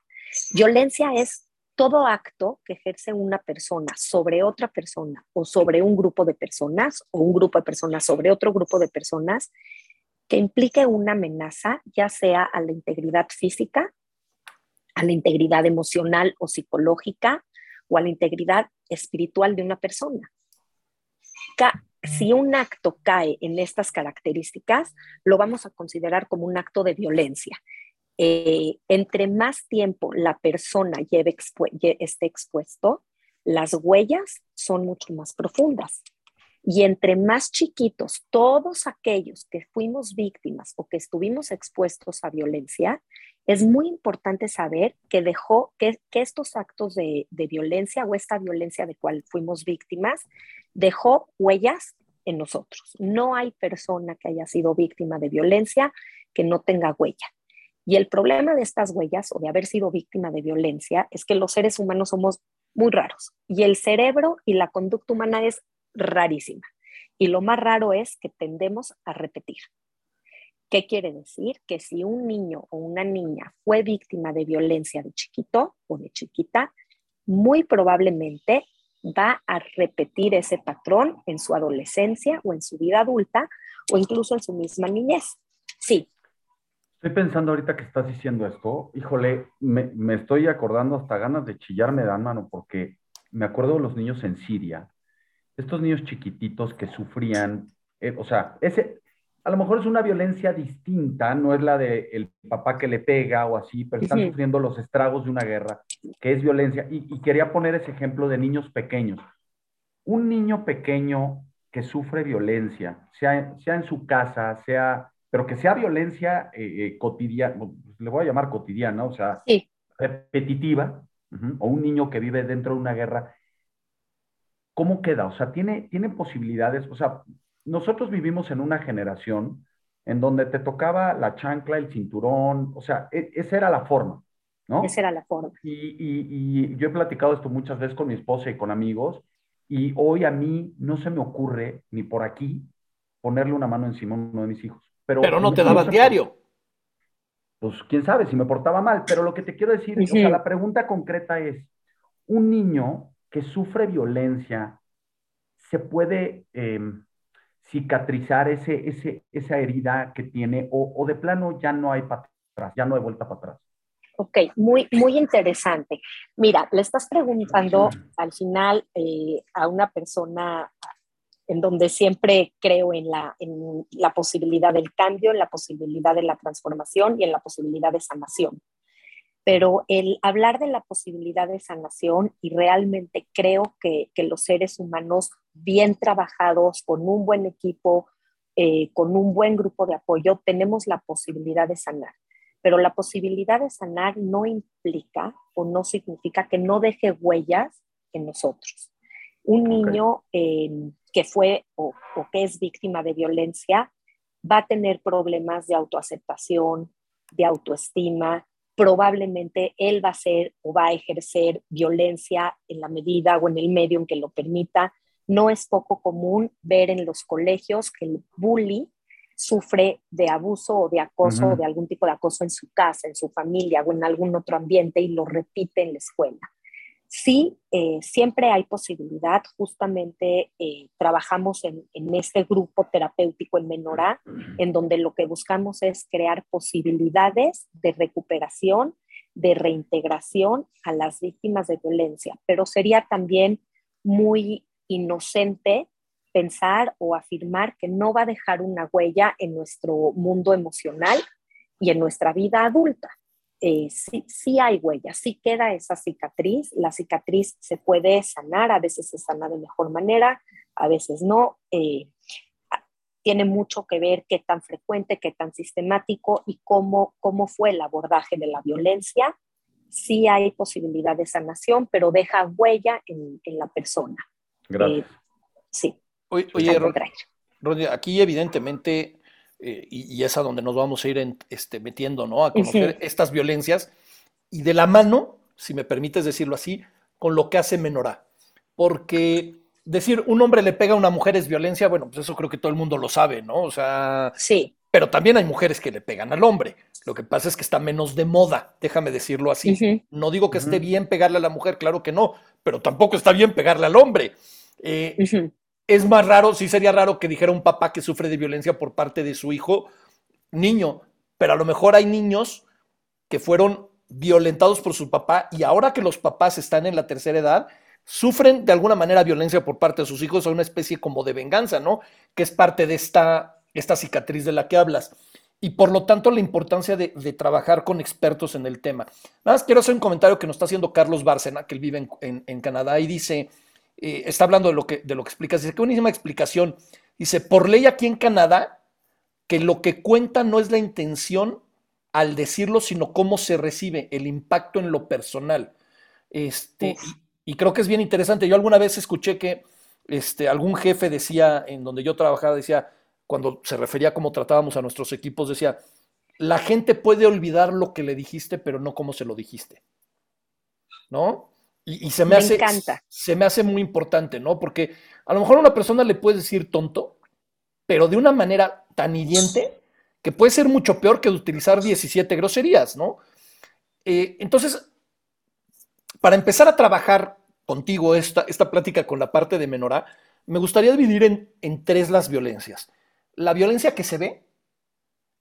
Violencia es todo acto que ejerce una persona sobre otra persona o sobre un grupo de personas o un grupo de personas sobre otro grupo de personas que implique una amenaza, ya sea a la integridad física, a la integridad emocional o psicológica o a la integridad espiritual de una persona. Si un acto cae en estas características, lo vamos a considerar como un acto de violencia eh, entre más tiempo la persona lleve expu- esté expuesto, las huellas son mucho más profundas. Y entre más chiquitos, todos aquellos que fuimos víctimas o que estuvimos expuestos a violencia, es muy importante saber que dejó que, estos actos de, de violencia o esta violencia de cual fuimos víctimas dejó huellas en nosotros. No hay persona que haya sido víctima de violencia que no tenga huella. Y el problema de estas huellas o de haber sido víctima de violencia es que los seres humanos somos muy raros y el cerebro y la conducta humana es rarísima. Y lo más raro es que tendemos a repetir. ¿Qué quiere decir? Que si un niño o una niña fue víctima de violencia de chiquito o de chiquita, muy probablemente va a repetir ese patrón en su adolescencia o en su vida adulta o incluso en su misma niñez. Sí. Estoy pensando ahorita que estás diciendo esto, híjole, me, me estoy acordando hasta ganas de chillarme dan mano, porque me acuerdo de los niños en Siria, estos niños chiquititos que sufrían, eh, o sea, ese, a lo mejor es una violencia distinta, no es la de el papá que le pega o así, pero están Ujú. sufriendo los estragos de una guerra, que es violencia. Y, y quería poner ese ejemplo de niños pequeños. Un niño pequeño que sufre violencia, sea, sea en su casa, sea, pero que sea violencia eh, cotidiana, le voy a llamar cotidiana, o sea, Sí. repetitiva, o un niño que vive dentro de una guerra, ¿cómo queda? O sea, ¿tiene, tiene posibilidades? O sea, nosotros vivimos en una generación en donde te tocaba la chancla, el cinturón, o sea, e- esa era la forma, ¿no? Esa era la forma. Y, y- y yo he platicado esto muchas veces con mi esposa y con amigos, y hoy a mí no se me ocurre ni por aquí ponerle una mano encima a uno de mis hijos. Pero, Pero no te por- diario. pues quién sabe si me portaba mal, pero lo que te quiero decir, o sea, la pregunta concreta es, un niño que sufre violencia, ¿se puede eh, cicatrizar ese, ese, esa herida que tiene o, o de plano ya no hay para atrás, ya no hay vuelta para atrás? Ok, muy, muy interesante. Mira, le estás preguntando al final eh, a una persona en donde siempre creo en la, en la posibilidad del cambio, en la posibilidad de la transformación y en la posibilidad de sanación. Pero el hablar de la posibilidad de sanación y realmente creo que, que los seres humanos bien trabajados, con un buen equipo, eh, con un buen grupo de apoyo, tenemos la posibilidad de sanar pero la posibilidad de sanar no implica o no significa que no deje huellas en nosotros. Un niño eh, que fue o, o que es víctima de violencia va a tener problemas de autoaceptación, de autoestima, probablemente él va a ser o va a ejercer violencia en la medida o en el medio en que lo permita. No es poco común ver en los colegios que el bully sufre de abuso o de acoso o de algún tipo de acoso en su casa, en su familia o en algún otro ambiente y lo repite en la escuela. Sí, eh, siempre hay posibilidad, justamente eh, trabajamos en, en este grupo terapéutico en Menorá, en donde lo que buscamos es crear posibilidades de recuperación, de reintegración a las víctimas de violencia, pero sería también muy inocente pensar o afirmar que no va a dejar una huella en nuestro mundo emocional y en nuestra vida adulta. Eh, sí, sí hay huella, sí queda esa cicatriz, la cicatriz se puede sanar, a veces se sana de mejor manera, a veces no. Eh, tiene mucho que ver qué tan frecuente, qué tan sistemático y cómo, cómo fue el abordaje de la violencia. Sí hay posibilidad de sanación, pero deja huella en, en la persona. Gracias. Eh, sí. Oye. Rodri, aquí evidentemente, eh, y, y es a donde nos vamos a ir en- este, metiendo, ¿no? A conocer estas violencias y de la mano, si me permites decirlo así, con lo que hace Menorá. Porque decir un hombre le pega a una mujer es violencia, bueno, pues eso creo que todo el mundo lo sabe, ¿no? O sea, Sí. pero también hay mujeres que le pegan al hombre. Lo que pasa es que está menos de moda, déjame decirlo así. No digo que esté bien pegarle a la mujer, claro que no, pero tampoco está bien pegarle al hombre. Eh, es más raro, sí sería raro que dijera un papá que sufre de violencia por parte de su hijo niño, pero a lo mejor hay niños que fueron violentados por su papá y ahora que los papás están en la tercera edad, sufren de alguna manera violencia por parte de sus hijos, o una especie como de venganza, ¿no? Que es parte de esta, esta cicatriz de la que hablas. Y por lo tanto, la importancia de, de trabajar con expertos en el tema. Nada más quiero hacer un comentario que nos está haciendo Carlos Bárcena, que él vive en, en- en Canadá, y dice, eh, está hablando de lo, que, de lo que explicas, dice, qué buenísima explicación. Dice, por ley aquí en Canadá, que lo que cuenta no es la intención al decirlo, sino cómo se recibe, el impacto en lo personal. Este, y creo que es bien interesante. Yo alguna vez escuché que este, algún jefe decía, en donde yo trabajaba, decía, cuando se refería a cómo tratábamos a nuestros equipos, decía, la gente puede olvidar lo que le dijiste, pero no cómo se lo dijiste. ¿No? Y, y se me, Me hace, encanta. se me hace muy importante, ¿no? Porque a lo mejor a una persona le puedes decir tonto, pero de una manera tan hiriente que puede ser mucho peor que utilizar 17 groserías, ¿no? Eh, entonces, para empezar a trabajar contigo esta, esta plática con la parte de Menorá, me gustaría dividir en, en tres las violencias. la violencia que se ve,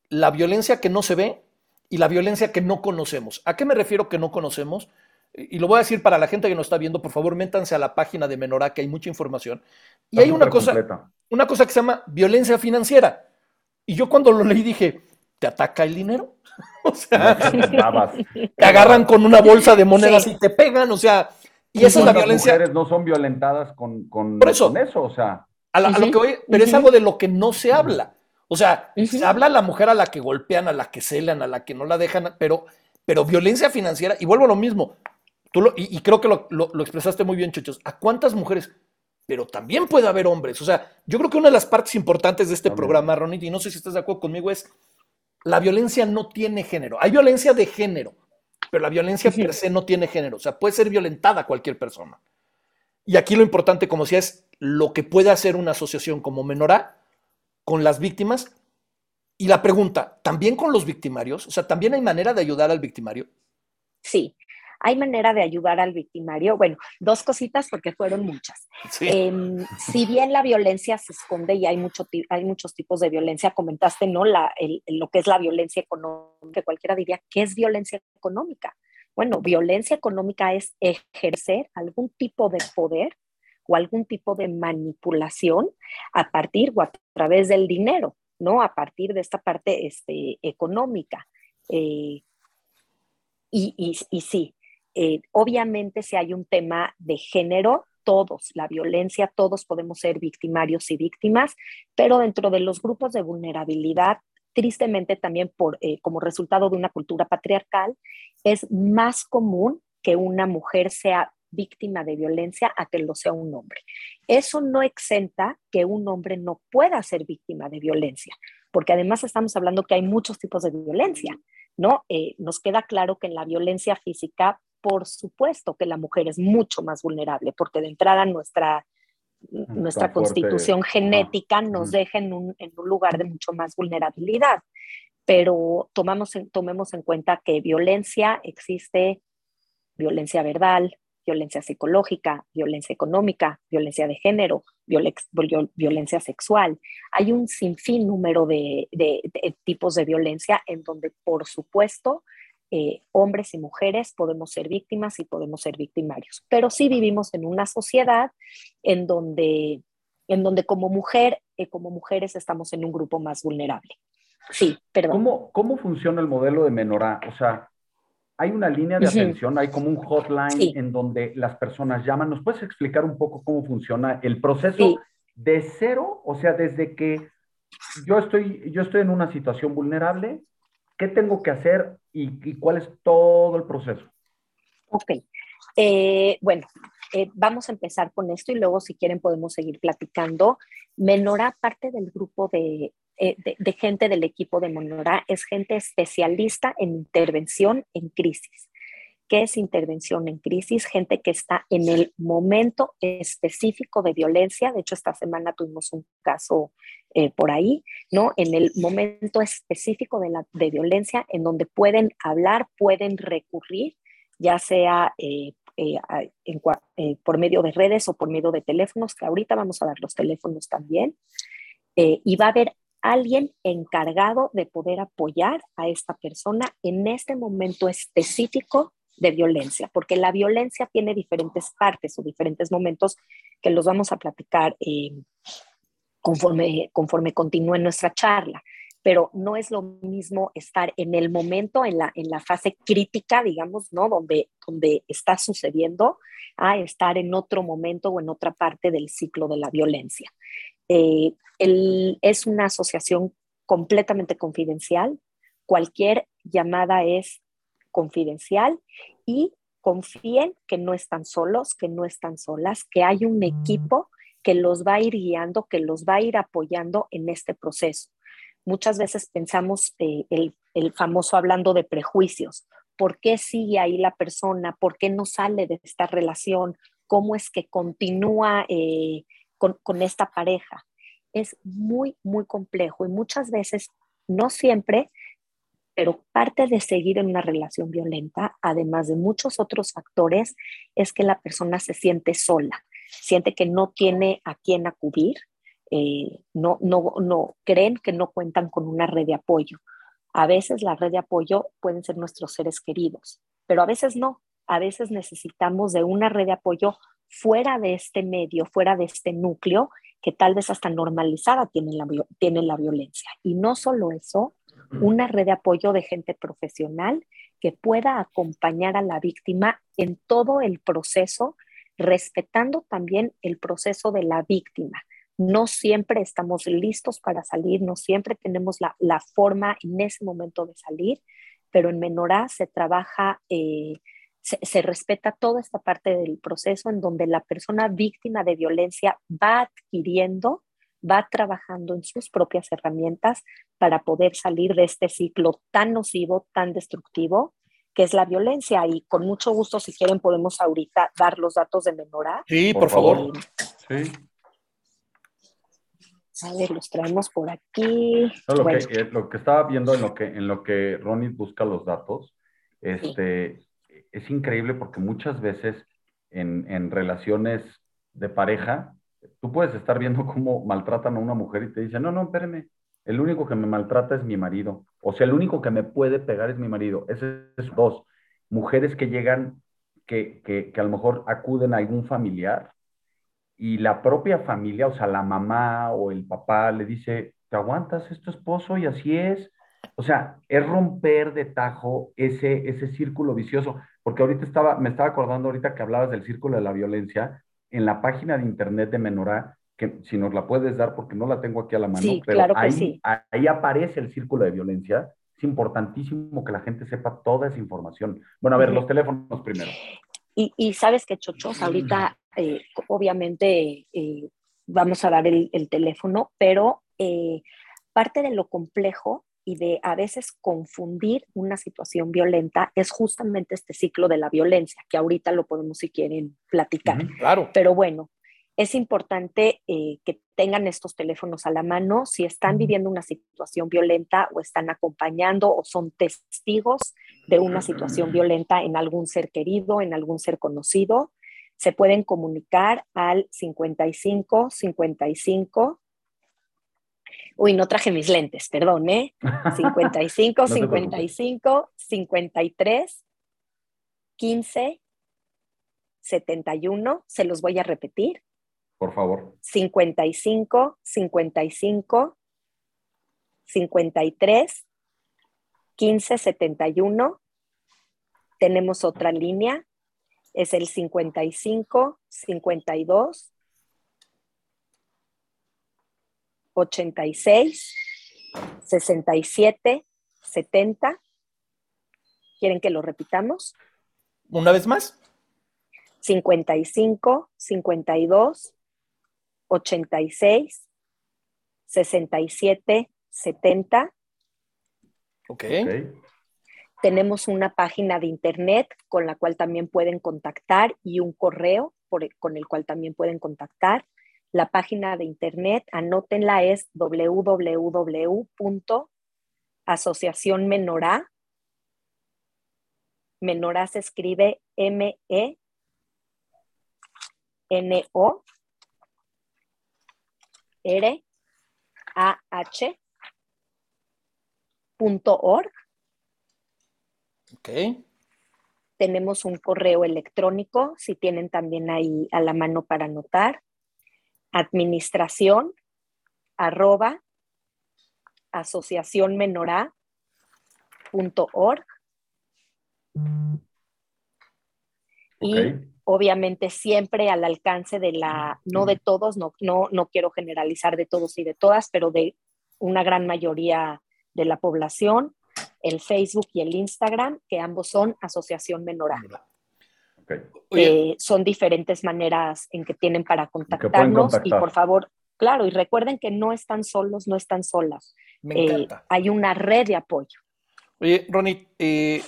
la violencia que no se ve y la violencia que no conocemos. ¿A qué me refiero que no conocemos? Y lo voy a decir para la gente que nos está viendo, por favor, métanse a la página de Menorá, que hay mucha información. Y Está hay una cosa, completa. una cosa que se llama violencia financiera. Y yo cuando lo leí dije, ¿te ataca el dinero? o sea, Babas. te agarran con una bolsa de monedas y te pegan, o sea, y esa es la ¿Cuántas violencia. mujeres no son violentadas con, con, Por eso. con eso? O sea, A, la- a lo que voy, pero es algo de lo que no se habla. O sea, se habla a la mujer a la que golpean, a la que celan, a la que no la dejan, pero, pero violencia financiera, y vuelvo a lo mismo, tú lo- y, y creo que lo, lo- lo expresaste muy bien, Chochos, ¿a cuántas mujeres? Pero también puede haber hombres. O sea, yo creo que una de las partes importantes de este También. programa, Ronit, y no sé si estás de acuerdo conmigo, es la violencia no tiene género. Hay violencia de género, pero la violencia per se no tiene género. O sea, puede ser violentada cualquier persona. Y aquí lo importante, como decía, es lo que puede hacer una asociación como Menorá con las víctimas. Y la pregunta, ¿también con los victimarios? O sea, ¿también hay manera de ayudar al victimario? Sí, hay manera de ayudar al victimario. Bueno, dos cositas porque fueron muchas. Sí. Em, si bien la violencia se esconde y hay, mucho, hay muchos tipos de violencia, comentaste, ¿no? La, el- lo que es la violencia económica, cualquiera diría, ¿qué es violencia económica? Bueno, violencia económica es ejercer algún tipo de poder o algún tipo de manipulación a partir o a través del dinero, ¿no? A partir de esta parte este, económica. Eh, y, y- y sí, eh, obviamente si hay un tema de género, todos, la violencia, todos podemos ser victimarios y víctimas, pero dentro de los grupos de vulnerabilidad, tristemente también por, eh, como resultado de una cultura patriarcal, es más común que una mujer sea víctima de violencia a que lo sea un hombre. Eso no exenta que un hombre no pueda ser víctima de violencia, porque además estamos hablando que hay muchos tipos de violencia, ¿no? Eh, nos queda claro que en la violencia física, por supuesto que la mujer es mucho más vulnerable, porque de entrada nuestra, nuestra fuerte, constitución genética nos Ujú. deja en un, en un lugar de mucho más vulnerabilidad. Pero tomamos en- tomemos en cuenta que violencia existe, violencia verbal, violencia psicológica, violencia económica, violencia de género, viol- violencia sexual. Hay un sinfín número de, de- de tipos de violencia en donde, por supuesto, eh, hombres y mujeres podemos ser víctimas y podemos ser victimarios. Pero sí vivimos en una sociedad en donde, en donde como mujer, eh, como mujeres estamos en un grupo más vulnerable. Sí, perdón. ¿cómo, ¿cómo funciona el modelo de Menorá? O sea, hay una línea de atención, hay como un hotline Sí. en donde las personas llaman. ¿Nos puedes explicar un poco cómo funciona el proceso Sí. de cero? O sea, desde que yo estoy, yo estoy en una situación vulnerable, ¿qué tengo que hacer y, cuál es todo el proceso? Ok. Eh, bueno, eh, vamos a empezar con esto y luego si quieren podemos seguir platicando. Menorá, parte del grupo de, eh, de, de gente del equipo de Menorá, es gente especialista en intervención en crisis. ¿Qué es intervención en crisis? Gente que está en el momento específico de violencia. De hecho, esta semana tuvimos un caso eh, por ahí, ¿no? En el momento específico de, la, de violencia, en donde pueden hablar, pueden recurrir, ya sea eh, eh, en eh, por medio de redes o por medio de teléfonos, que ahorita vamos a dar los teléfonos también. Eh, y va a haber alguien encargado de poder apoyar a esta persona en este momento específico de violencia, porque la violencia tiene diferentes partes o diferentes momentos que los vamos a platicar eh, conforme, conforme continúe nuestra charla. Pero no es lo mismo estar en el momento, en la, en la fase crítica, digamos, ¿no? Donde, donde está sucediendo, a estar en otro momento o en otra parte del ciclo de la violencia. Eh, el- es una asociación completamente confidencial. Cualquier llamada es confidencial y confíen que no están solos, que no están solas, que hay un equipo que los va a ir guiando, que los va a ir apoyando en este proceso. Muchas veces pensamos eh, el, el famoso hablando de prejuicios. ¿Por qué sigue ahí la persona? ¿Por qué no sale de esta relación? ¿Cómo es que continúa eh, con, con esta pareja? Es muy, muy complejo y muchas veces, no siempre, pero parte de seguir en una relación violenta, además de muchos otros factores, es que la persona se siente sola, siente que no tiene a quién acudir, eh, no, no, no creen que no cuentan con una red de apoyo. A veces la red de apoyo pueden ser nuestros seres queridos, pero a veces no. A veces necesitamos de una red de apoyo fuera de este medio, fuera de este núcleo, que tal vez hasta normalizada tienen la, tienen la violencia. Y no solo eso, una red de apoyo de gente profesional que pueda acompañar a la víctima en todo el proceso, respetando también el proceso de la víctima. No siempre estamos listos para salir, no siempre tenemos la, la forma en ese momento de salir, pero en Menorá se trabaja, eh, se, se, respeta toda esta parte del proceso en donde la persona víctima de violencia va adquiriendo, va trabajando en sus propias herramientas para poder salir de este ciclo tan nocivo, tan destructivo, que es la violencia. Y con mucho gusto, si quieren, podemos ahorita dar los datos de Menorá. Sí, por, por favor. Sí. A ver, los traemos por aquí. No, lo, bueno. que, eh, lo, que, estaba viendo en lo que, en lo que Ronnie busca los datos, este, sí. es increíble porque muchas veces en, en, relaciones de pareja, tú puedes estar viendo cómo maltratan a una mujer y te dicen, no, no, espérame, el único que me maltrata es mi marido. O sea, el único que me puede pegar es mi marido. Ese es dos. Mujeres que llegan, que, que, que a lo mejor acuden a algún familiar y la propia familia, o sea, la mamá o el papá le dice, te aguantas, es tu esposo y así es. O sea, es romper de tajo ese, ese círculo vicioso, porque ahorita estaba, me estaba acordando ahorita que hablabas del círculo de la violencia, en la página de internet de Menorá, que si nos la puedes dar porque no la tengo aquí a la mano, sí, pero claro ahí, sí. ahí aparece el círculo de violencia. Es importantísimo que la gente sepa toda esa información. Bueno, a ver, uh -huh. los teléfonos primero. Y, y sabes que, Chochos, ahorita eh, obviamente eh, vamos a dar el, el teléfono, pero eh, parte de lo complejo y de a veces confundir una situación violenta es justamente este ciclo de la violencia, que ahorita lo podemos, si quieren, platicar. Claro. Pero bueno, es importante eh, que tengan estos teléfonos a la mano si están viviendo una situación violenta o están acompañando o son testigos de una situación violenta en algún ser querido, en algún ser conocido. Se pueden comunicar al 55 55. Uy, no traje mis lentes, perdón, ¿eh? 55 No te 55 53 15 71. Se los voy a repetir. Por favor. 55 55 53 15 71. Tenemos otra línea, es el 55 52 86 67 70. ¿Quieren que lo repitamos? Una vez más. 55 52 86 67 70. Ok. okay. Tenemos una página de internet con la cual también pueden contactar y un correo por el, con el cual también pueden contactar. La página de internet, anótenla, es www.asociación Menorá. Se escribe M-E N-O R A H punto org. Ok. Tenemos un correo electrónico, si tienen también ahí a la mano para anotar. Administración arroba asociacionmenorá.org. Y obviamente siempre al alcance de la, no de todos, no, no, no quiero generalizar de todos y de todas, pero de una gran mayoría de la población, el Facebook y el Instagram, que ambos son Asociación Menorá. Ok. Eh, son diferentes maneras en que tienen para contactarnos y por favor, claro, y recuerden que no están solos, no están solas. Me Eh, encanta. hay una red de apoyo. Oye, Ronnie, eh,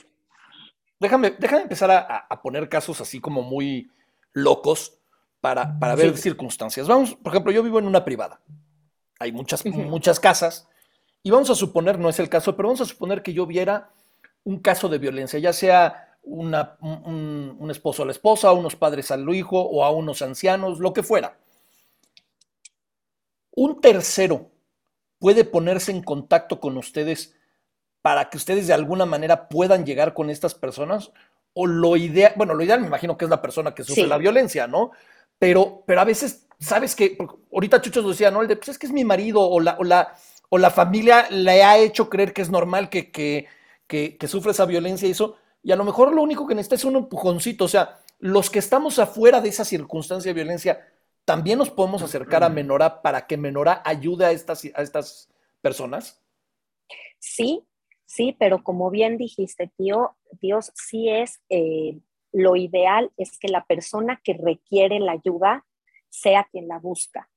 déjame, déjame empezar a, a- poner casos así como muy locos para, para ver Sí. circunstancias. Vamos, por ejemplo, yo vivo en una privada. Hay muchas, Ujú. muchas casas. Y vamos a suponer, no es el caso, pero vamos a suponer que yo viera un caso de violencia, ya sea una- un, esposo a la esposa, unos padres al hijo o a unos ancianos, lo que fuera. un tercero puede ponerse en contacto con ustedes para que ustedes de alguna manera puedan llegar con estas personas? O lo ideal, bueno, lo ideal me imagino que es la persona que sufre Sí. la violencia, ¿no? Pero, pero a veces, ¿sabes que Ahorita Chucho nos decía, ¿no? El de, pues es que es mi marido o la, o la, o la familia le ha hecho creer que es normal que, que, que, que sufre esa violencia y eso. Y a lo mejor lo único que necesita es un empujoncito. O sea, los que estamos afuera de esa circunstancia de violencia, también nos podemos acercar a Menora para que Menora ayude a estas, a estas personas. Sí, sí, pero como bien dijiste, tío, Dios, sí es eh, lo ideal es que la persona que requiere la ayuda sea quien la busca.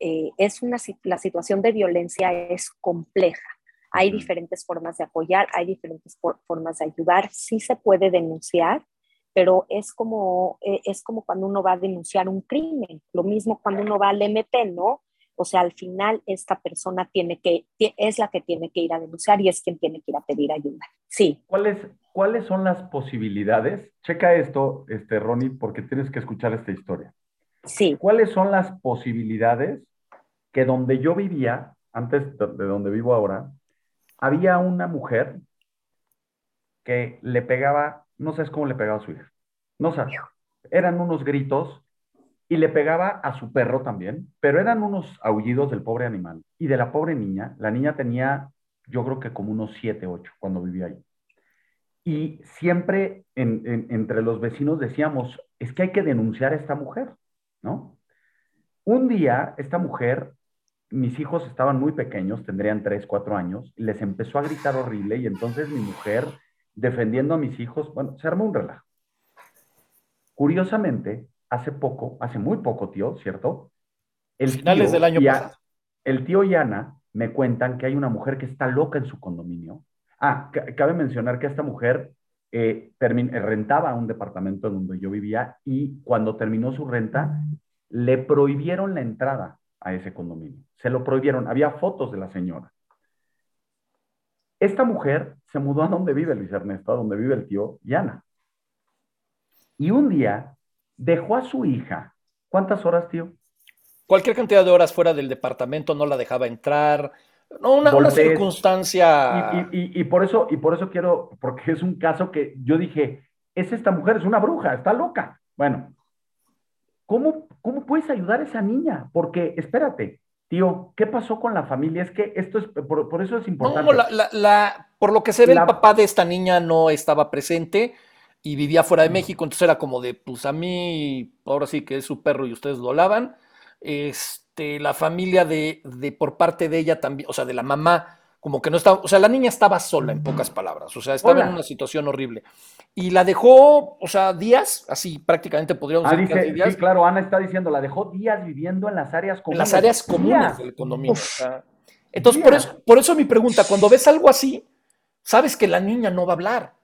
Eh, es una, la situación de violencia es compleja. Hay diferentes formas de apoyar, hay diferentes formas de ayudar. Sí se puede denunciar, pero es como, eh, es como cuando uno va a denunciar un crimen. Lo mismo cuando uno va al MP, ¿no? O sea, al final esta persona tiene que, es la que tiene que ir a denunciar y es quien tiene que ir a pedir ayuda. Sí. ¿Cuáles, ¿Cuáles son las posibilidades? Checa esto, este, Ronnie, porque tienes que escuchar esta historia. Sí. ¿Cuáles son las posibilidades que donde yo vivía, antes de donde vivo ahora, había una mujer que le pegaba, no sabes cómo le pegaba a su hija, no sabes, eran unos gritos y le pegaba a su perro también, pero eran unos aullidos del pobre animal y de la pobre niña, la niña tenía yo creo que como unos 7, 8 cuando vivía ahí. Y siempre en- en- entre los vecinos decíamos, es que hay que denunciar a esta mujer, ¿no? Un día, esta mujer, mis hijos estaban muy pequeños, tendrían 3, 4 años, y les empezó a gritar horrible y entonces mi mujer, defendiendo a mis hijos, bueno, se armó un relajo. Curiosamente, hace poco, hace muy poco, tío, ¿cierto? El Finales tío del año pasado. El tío y Ana me cuentan que hay una mujer que está loca en su condominio. Ah, ca- cabe mencionar que esta mujer eh, eh, rentaba un departamento en donde yo vivía y cuando terminó su renta, le prohibieron la entrada a ese condominio. Se lo prohibieron. Había fotos de la señora. Esta mujer se mudó a donde vive Luis Ernesto, a donde vive el tío y Ana. Y un día dejó a su hija. ¿Cuántas horas, tío? Cualquier cantidad de horas fuera del departamento no la dejaba entrar. No, una, una circunstancia. Y, y- y por eso, y por eso quiero, porque es un caso que yo dije, es esta mujer, es una bruja, está loca. Bueno, ¿cómo, cómo puedes ayudar a esa niña? Porque, espérate, tío, ¿qué pasó con la familia? Es que esto es, por, por eso es importante. No, la- la- la- por lo que se ve, el papá de esta niña no estaba presente y vivía fuera de México, entonces era como de, pues a mí, ahora sí que es su perro y ustedes lo lavan. Este, la familia de, de por parte de ella también, o sea, de la mamá, como que no estaba, o sea, la niña estaba sola, en pocas palabras, o sea, estaba en Hola. una situación horrible. Y la dejó, o sea, días, así prácticamente podríamos Ah, decir dice, días, sí, claro, Ana está diciendo, la dejó días viviendo en las áreas en comunes. las áreas comunes Días. del condominio. sea, entonces, por eso, por eso mi pregunta, cuando ves algo así, sabes que la niña no va a hablar.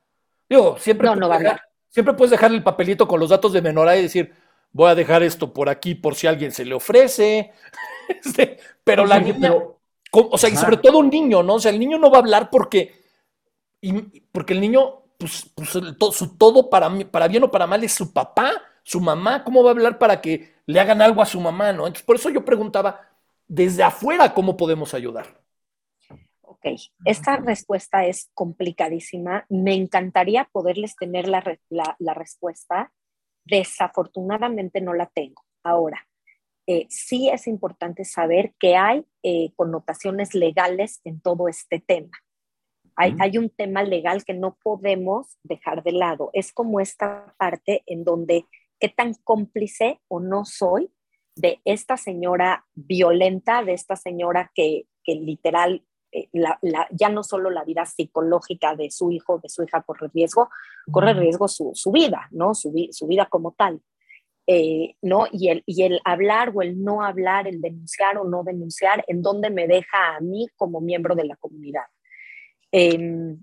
Digo, siempre, No, puedes no va a dejar- hablar. siempre puedes dejarle el papelito con los datos de menora y decir, voy a dejar esto por aquí por si alguien se le ofrece. Este, pero la niña, pero- o sea, y sobre todo un niño, ¿no? O sea, el niño no va a hablar porque, y- porque el niño, pues, pues, el to- su todo para, mí- para bien o para mal es su papá, su mamá. ¿Cómo va a hablar para que le hagan algo a su mamá, no? Entonces, por eso yo preguntaba, desde afuera, ¿cómo podemos ayudar? Ok, esta respuesta es complicadísima. Me encantaría poderles tener la- la respuesta. Desafortunadamente no la tengo. Ahora, eh, sí es importante saber que hay eh, connotaciones legales en todo este tema. Hay, un tema legal que no podemos dejar de lado. Es como esta parte en donde qué tan cómplice o no soy de esta señora violenta, de esta señora que, que literal eh, la- la- ya no solo la vida psicológica de su hijo, de su hija corre riesgo, corre riesgo su, su vida, ¿no? Su, su vida como tal. Eh, ¿no? Y el, y el hablar o el no hablar, el denunciar o no denunciar, en dónde me deja a mí como miembro de la comunidad. Em,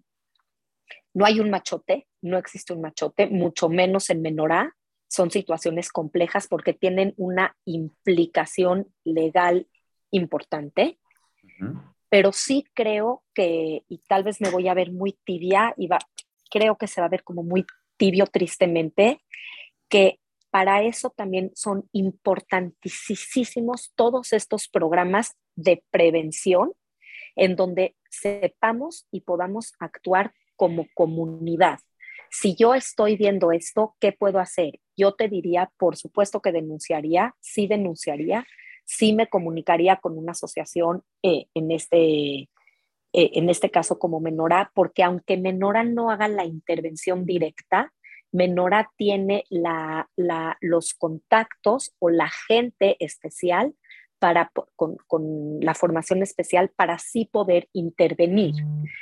no hay un machote, no existe un machote, mucho menos en menorá. Son situaciones complejas porque tienen una implicación legal importante, pero sí creo que, y tal vez me voy a ver muy tibia, y va, creo que se va a ver como muy tibio tristemente, que para eso también son importantísimos todos estos programas de prevención en donde sepamos y podamos actuar como comunidad. Si yo estoy viendo esto, ¿qué puedo hacer? Yo te diría, por supuesto que denunciaría, sí denunciaría, sí me comunicaría con una asociación eh, en, este, eh, en este caso como Menora, porque aunque Menora no haga la intervención directa, Menora tiene la, la, los contactos o la gente especial para, con, con, la formación especial para así poder intervenir.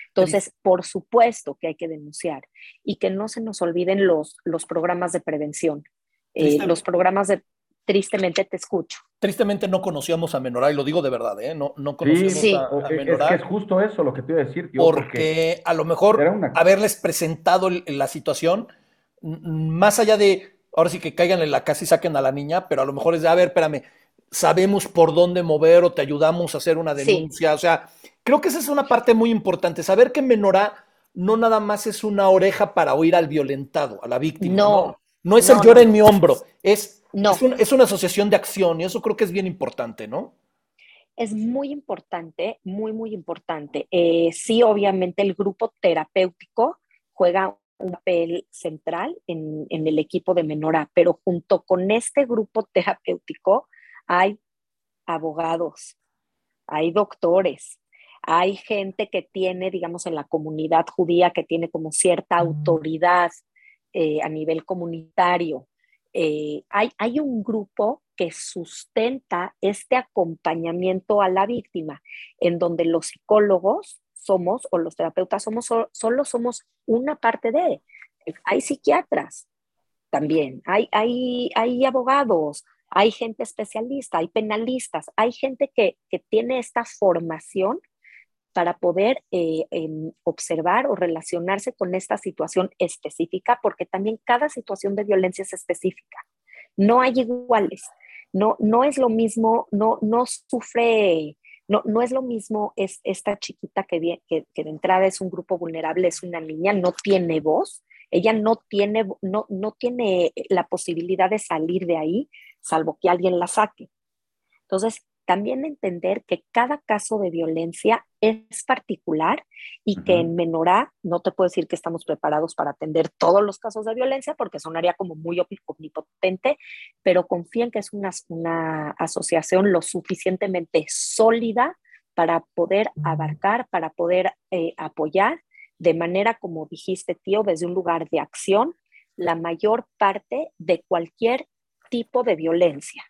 Entonces, por supuesto que hay que denunciar y que no se nos olviden los, los programas de prevención. Eh, los programas de, tristemente te escucho. Tristemente no conocíamos a Menorá, y lo digo de verdad, ¿eh? No, no conocíamos sí, a, a es, Menorá. Es, que es justo eso lo que te iba a decir, tío. Porque, porque a lo mejor una... haberles presentado la situación, más allá de, ahora sí que caigan en la casa y saquen a la niña, pero a lo mejor es de, a ver, espérame, sabemos por dónde mover o te ayudamos a hacer una denuncia. Sí. O sea, creo que esa es una parte muy importante, saber que Menorá no nada más es una oreja para oír al violentado, a la víctima. No. No, no es no, el llora no. en mi hombro, es, No. es, un- es una asociación de acción y eso creo que es bien importante, ¿no? es muy importante, muy, muy importante. Eh, sí, obviamente el grupo terapéutico juega un papel central en, en el equipo de Menora, pero junto con este grupo terapéutico hay abogados, hay doctores, hay gente que tiene, digamos, en la comunidad judía, que tiene como cierta autoridad eh, a nivel comunitario. Eh, hay, hay un grupo que sustenta este acompañamiento a la víctima, en donde los psicólogos somos, o los terapeutas somos, so- solo somos una parte de. Hay psiquiatras también, hay, hay, hay abogados, hay gente especialista, hay penalistas, hay gente que, que tiene esta formación para poder eh, em, observar o relacionarse con esta situación específica, porque también cada situación de violencia es específica. No hay iguales. No, no es lo mismo, no, no sufre, no, no es lo mismo es, esta chiquita que, vie- que, que de entrada es un grupo vulnerable, es una niña, no tiene voz, ella no tiene, no, no tiene la posibilidad de salir de ahí, salvo que alguien la saque. Entonces, también entender que cada caso de violencia es particular y que en Menorá no te puedo decir que estamos preparados para atender todos los casos de violencia porque sonaría como muy omni- omnipotente, pero confíen que es una, una asociación lo suficientemente sólida para poder abarcar, para poder eh, apoyar de manera, como dijiste, tío, desde un lugar de acción, la mayor parte de cualquier tipo de violencia.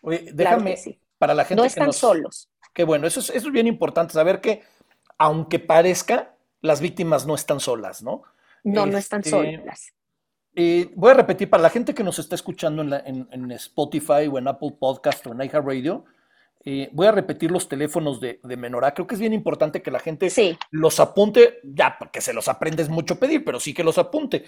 Oye, Claro déjame, que sí. Para la gente No que están nos- solos. Qué bueno, eso es, eso es bien importante, saber que aunque parezca, las víctimas no están solas, ¿no? No, no están Este, solas. Eh, voy a repetir, para la gente que nos está escuchando en, la- en- en Spotify o en Apple Podcast o en iHeartRadio, eh, voy a repetir los teléfonos de, de Menorá. Creo que es bien importante que la gente los apunte, ya, porque se los aprende es mucho pedir, pero sí que los apunte.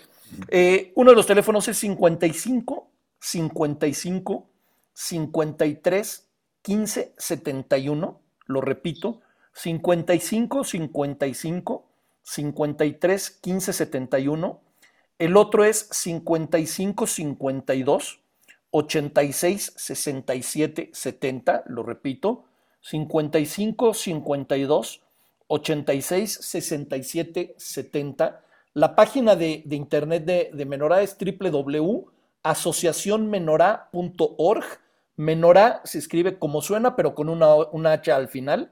Eh, uno de los teléfonos es 55 55 53 15 71, lo repito, 55 55 53 15 71. El otro es 55 52 86 67 70, lo repito, 55 52 86 67 70. La página de, de internet de, de Menorá es www.asociacionmenorá.org. Menorá se escribe como suena, pero con una, una H al final.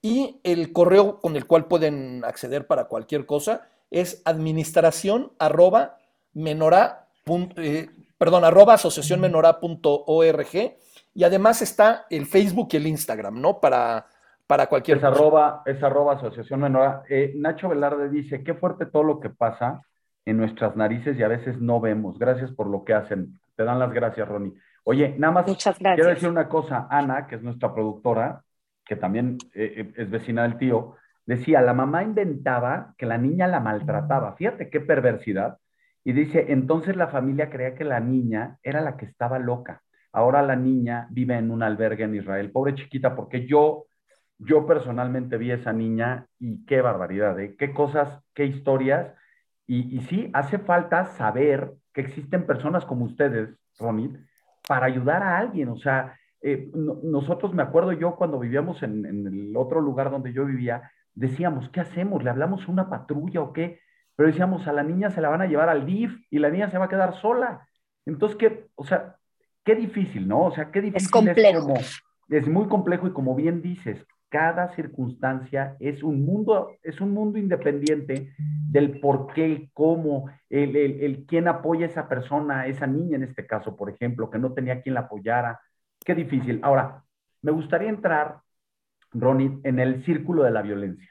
Y el correo con el cual pueden acceder para cualquier cosa es administración arroba menorá pun- eh, perdón, arroba asociacionmenorá.org. Y además está el Facebook y el Instagram, ¿no? Para, para cualquier Es cosa. arroba, es arroba Asociación Menora. Eh, Nacho Velarde dice, qué fuerte todo lo que pasa en nuestras narices y a veces no vemos. Gracias por lo que hacen. Te dan las gracias, Ronnie. Oye, nada más Muchas quiero gracias. decir una cosa. Ana, que es nuestra productora, que también eh, eh, es vecina del tío, decía, la mamá inventaba que la niña la maltrataba. Fíjate qué perversidad. Y dice, entonces la familia creía que la niña era la que estaba loca. Ahora la niña vive en un albergue en Israel. Pobre chiquita, porque yo, yo personalmente vi a esa niña y qué barbaridad, ¿eh? Qué cosas, qué historias. Y, y sí, hace falta saber que existen personas como ustedes, Ronit, para ayudar a alguien. O sea, eh, no- nosotros, me acuerdo yo cuando vivíamos en, en el otro lugar donde yo vivía, decíamos, ¿qué hacemos? ¿Le hablamos a una patrulla o qué? Pero decíamos, a la niña se la van a llevar al DIF y la niña se va a quedar sola. Entonces, ¿qué? O sea, qué difícil, ¿no? O sea, qué difícil es, complejo. como- es muy complejo y como bien dices, cada circunstancia es un mundo, es un mundo independiente del por qué, el cómo, el, el, el quién apoya a esa persona, esa niña en este caso, por ejemplo, que no tenía quien la apoyara. Qué difícil. Ahora, me gustaría entrar, Ronnie, en el círculo de la violencia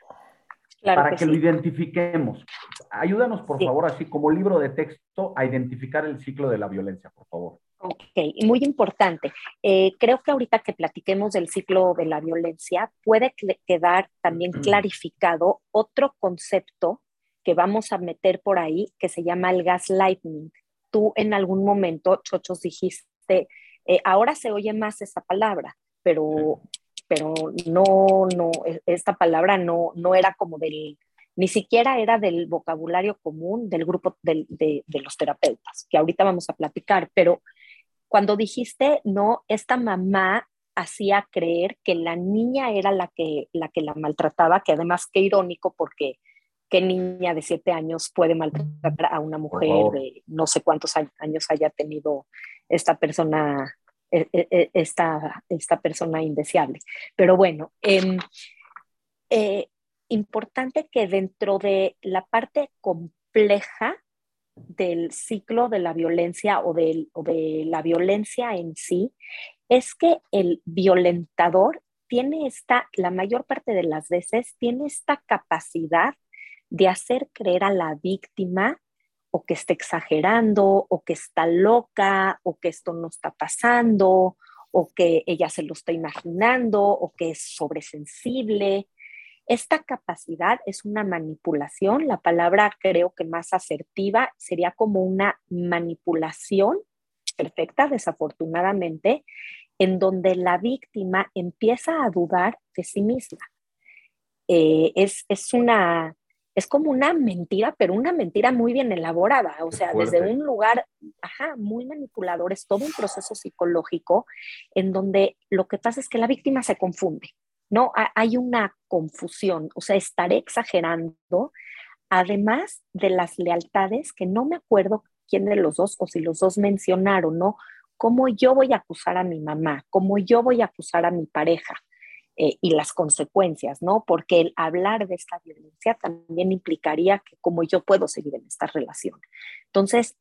Claro para que que, lo identifiquemos. Ayúdanos, por Sí. favor, así como libro de texto, a identificar el ciclo de la violencia, por favor. Ok, y muy importante. Eh, creo que ahorita que platiquemos del ciclo de la violencia, puede quedar también clarificado otro concepto que vamos a meter por ahí que se llama el gaslighting. Tú en algún momento, Chochos, dijiste, eh, ahora se oye más esa palabra, pero, pero no, no, e- esta palabra no, no era como del, ni siquiera era del vocabulario común del grupo del- de, de los terapeutas, que ahorita vamos a platicar, pero cuando dijiste, no, esta mamá hacía creer que la niña era la que la, que la maltrataba, que además qué irónico porque qué niña de siete años puede maltratar a una mujer de no sé cuántos años haya tenido esta persona, e- e- e- esta, esta persona indeseable. Pero bueno, em, eh, importante que dentro de la parte compleja del ciclo de la violencia o, de la violencia en sí es que el violentador tiene esta, la mayor parte de las veces, tiene esta capacidad de hacer creer a la víctima o que está exagerando o que está loca o que esto no está pasando o que ella se lo está imaginando o que es sobresensible. Esta capacidad es una manipulación. La palabra creo que más asertiva sería como una manipulación perfecta, desafortunadamente, en donde la víctima empieza a dudar de sí misma. Eh, es, es una, es como una mentira, pero una mentira muy bien elaborada, o sea, desde un lugar, ajá, muy manipulador, es todo un proceso psicológico en donde lo que pasa es que la víctima se confunde, ¿no? Ha- Hay una confusión, o sea, estaré exagerando, además de las lealtades, que no me acuerdo quién de los dos o si los dos mencionaron, ¿no? Cómo yo voy a acusar a mi mamá, cómo yo voy a acusar a mi pareja eh, y las consecuencias, ¿no? Porque el hablar de esta violencia también implicaría que cómo yo puedo seguir en esta relación. Entonces,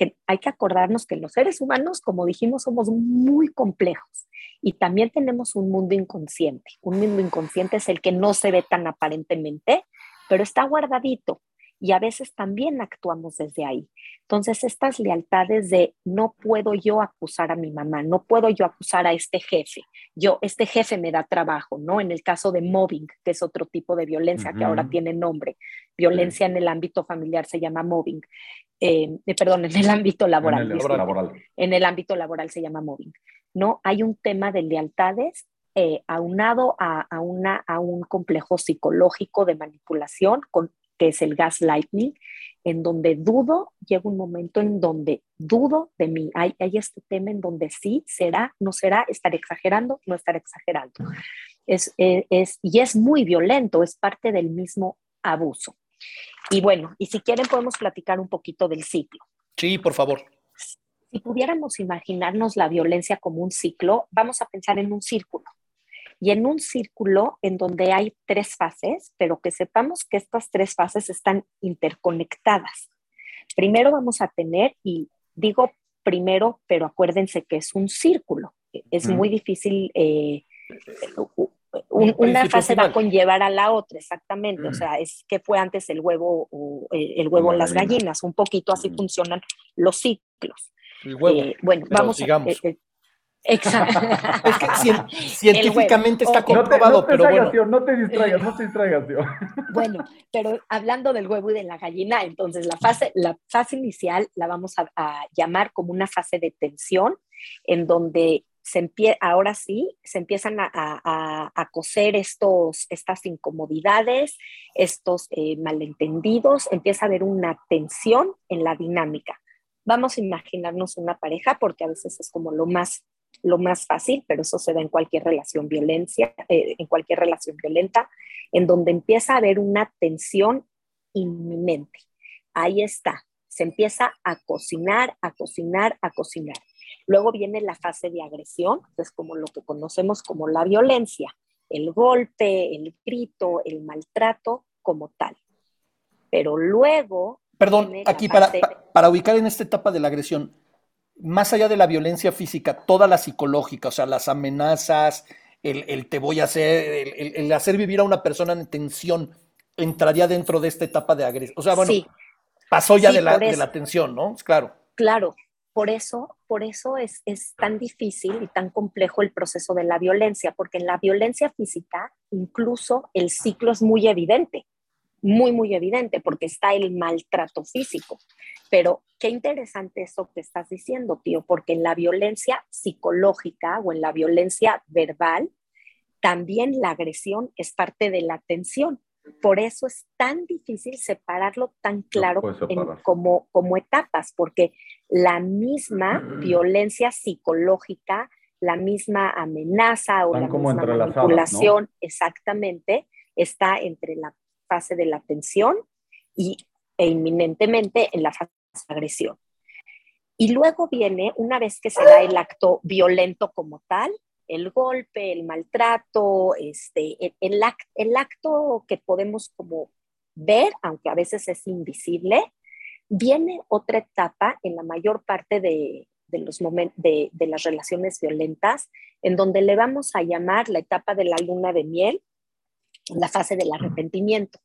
que hay que acordarnos que los seres humanos, como dijimos, somos muy complejos y también tenemos un mundo inconsciente. Un mundo inconsciente es el que no se ve tan aparentemente, pero está guardadito y a veces también actuamos desde ahí. Entonces, estas lealtades de no puedo yo acusar a mi mamá, no puedo yo acusar a este jefe, yo, este jefe me da trabajo, ¿no? En el caso de mobbing, que es otro tipo de violencia que ahora tiene nombre, violencia en el ámbito familiar se llama mobbing, eh, perdón, en el ámbito laboral. En el disculpe laboral. en el ámbito laboral se llama mobbing, ¿no? Hay un tema de lealtades eh, aunado a, a una, a un complejo psicológico de manipulación, con, que es el gaslighting, en donde dudo, llega un momento en donde dudo de mí. Hay, hay este tema en donde sí, será, no será, estaré exagerando, no estaré exagerando. Es, es, y es muy violento, es parte del mismo abuso. Y bueno, y si quieren podemos platicar un poquito del ciclo. Sí, por favor. Si pudiéramos imaginarnos la violencia como un ciclo, vamos a pensar en un círculo. Y en un círculo en donde hay tres fases, pero que sepamos que estas tres fases están interconectadas. Primero vamos a tener, y digo primero, pero acuérdense que es un círculo. Es Ujú. muy difícil, eh, Un un- una fase va a final. conllevar a la otra, exactamente. O sea, es que fue antes el huevo o el huevo La o las gallina. gallinas. Un poquito así Ujú. funcionan los ciclos. El huevo. Eh, bueno, pero vamos sigamos. a. eh, eh, exacto. Es que cien- científicamente está Ok. No te, comprobado, no te pero bueno. tío, no te distraigas, no te distraigas, tío. Bueno, pero hablando del huevo y de la gallina, entonces la fase, la fase inicial la vamos a, a llamar como una fase de tensión, en donde se empie- ahora sí se empiezan a, a- a- coser estos, estas incomodidades, estos eh, malentendidos, empieza a haber una tensión en la dinámica. Vamos a imaginarnos una pareja, porque a veces es como lo más, lo más fácil, pero eso se da en cualquier relación violencia, eh, en cualquier relación violenta, en donde empieza a haber una tensión inminente. Ahí está, se empieza a cocinar, a cocinar, a cocinar. Luego viene la fase de agresión, que es como lo que conocemos como la violencia, el golpe, el grito, el maltrato como tal. Pero luego... Perdón, aquí para, para ubicar en esta etapa de la agresión, más allá de la violencia física, toda la psicológica, o sea, las amenazas, el, el te voy a hacer, el, el- el hacer vivir a una persona en tensión, entraría dentro de esta etapa de agresión. O sea, bueno, Sí. pasó ya Sí, de, la, de la tensión, ¿no? Claro. Claro, por eso, por eso es, es tan difícil y tan complejo el proceso de la violencia, porque en la violencia física incluso el ciclo es muy evidente, muy, muy evidente, porque está el maltrato físico. Pero qué interesante eso que estás diciendo, tío, porque en la violencia psicológica o en la violencia verbal, también la agresión es parte de la tensión. Por eso es tan difícil separarlo tan claro puedes en- como, como etapas, porque la misma violencia psicológica, la misma amenaza o Están la como misma manipulación, exactamente, está entre la fase de la tensión y, e inminentemente en la fase de agresión. Y luego viene, una vez que se da el acto violento como tal, el golpe, el maltrato, este, el, el acto que podemos como ver, aunque a veces es invisible, viene otra etapa en la mayor parte de, de los momen- de, de las relaciones violentas, en donde le vamos a llamar la etapa de la luna de miel, la fase del arrepentimiento.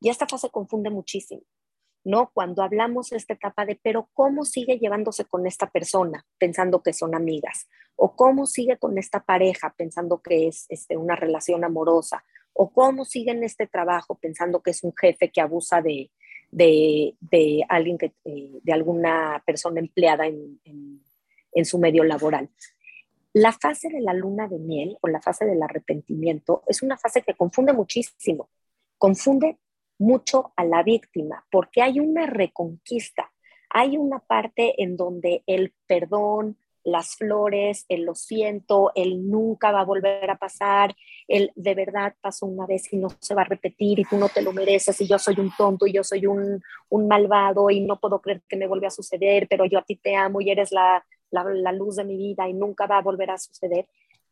Y esta fase confunde muchísimo. ¿no? Cuando hablamos de esta etapa de, pero ¿cómo sigue llevándose con esta persona pensando que son amigas? ¿O cómo sigue con esta pareja pensando que es este, una relación amorosa? ¿O cómo sigue en este trabajo pensando que es un jefe que abusa de, de, de alguien que, eh, de alguna persona empleada en, en, en su medio laboral? La fase de la luna de miel o la fase del arrepentimiento es una fase que confunde muchísimo. Confunde mucho a la víctima, porque hay una reconquista, hay una parte en donde el perdón, las flores, el lo siento, el nunca va a volver a pasar, el de verdad pasó una vez y no se va a repetir y tú no te lo mereces y yo soy un tonto y yo soy un, un malvado y no puedo creer que me vuelva a suceder, pero yo a ti te amo y eres la, la, luz de mi vida y nunca va a volver a suceder,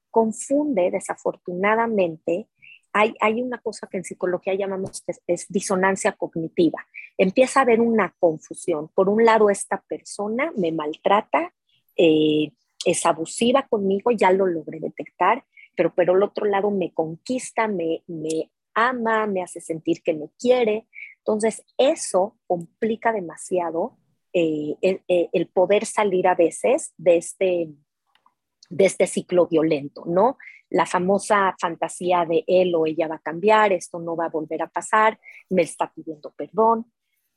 confunde desafortunadamente hay, hay, una cosa que en psicología llamamos es, es, disonancia cognitiva. Empieza a haber una confusión. Por un lado, esta persona me maltrata, eh, es abusiva conmigo, ya lo logré detectar, pero por el otro lado me conquista, me, me ama, me hace sentir que me quiere. Entonces, eso complica demasiado eh, el, el, poder salir a veces de este, de este ciclo violento, ¿no? La famosa fantasía de él o ella va a cambiar, esto no va a volver a pasar, me está pidiendo perdón,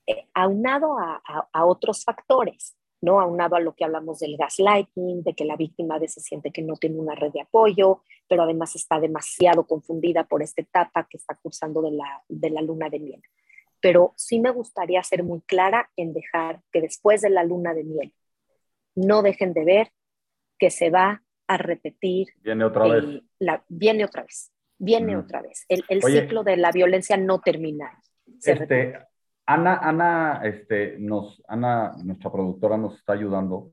eh, aunado a, a, otros factores, ¿no? Aunado a lo que hablamos del gaslighting, de que la víctima a veces siente que no tiene una red de apoyo, pero además está demasiado confundida por esta etapa que está cursando de la, de la luna de miel. Pero sí me gustaría ser muy clara en dejar que después de la luna de miel no dejen de ver que se va a repetir. Viene otra vez. La, viene otra vez, viene mm. otra vez. El, el Oye, ciclo de la violencia no termina. Este, Ana, Ana, este, nos, Ana, nuestra productora, nos está ayudando.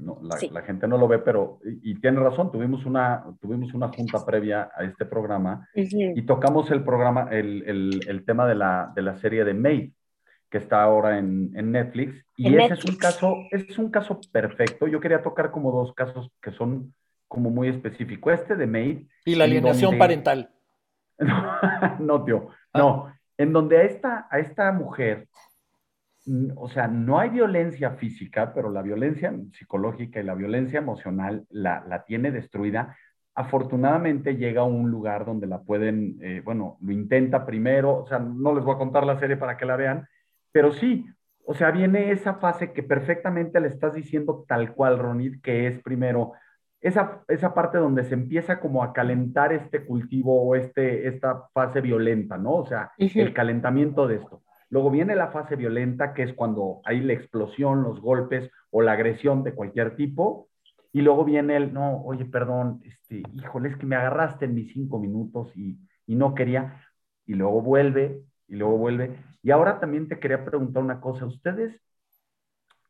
No, la, sí. la, gente no lo ve, pero, y, y, tiene razón, tuvimos una, tuvimos una junta previa a este programa uh -huh. y tocamos el programa, el, el, el, tema de la, de la serie de Maid, que está ahora en, en Netflix. Y en ese Netflix. es un caso, es un caso perfecto. Yo quería tocar como dos casos que son como muy específicos. Este de Maid. Y la alienación donde... parental. no, tío. Ah. En donde a esta, a esta mujer, o sea, no hay violencia física, pero la violencia psicológica y la violencia emocional la, la tiene destruida. Afortunadamente llega a un lugar donde la pueden, eh, bueno, lo intenta primero, o sea, no les voy a contar la serie para que la vean, pero sí, o sea, viene esa fase que perfectamente le estás diciendo tal cual, Ronit, que es primero esa, esa parte donde se empieza como a calentar este cultivo o este, esta fase violenta, ¿no? O sea, uh -huh. el calentamiento de esto. luego viene la fase violenta, que es cuando hay la explosión, los golpes o la agresión de cualquier tipo, y luego viene el, no, oye, perdón, este, híjole, es que me agarraste en mis cinco minutos y, y no quería, y luego vuelve, y luego vuelve. Y ahora también te quería preguntar una cosa, ¿ustedes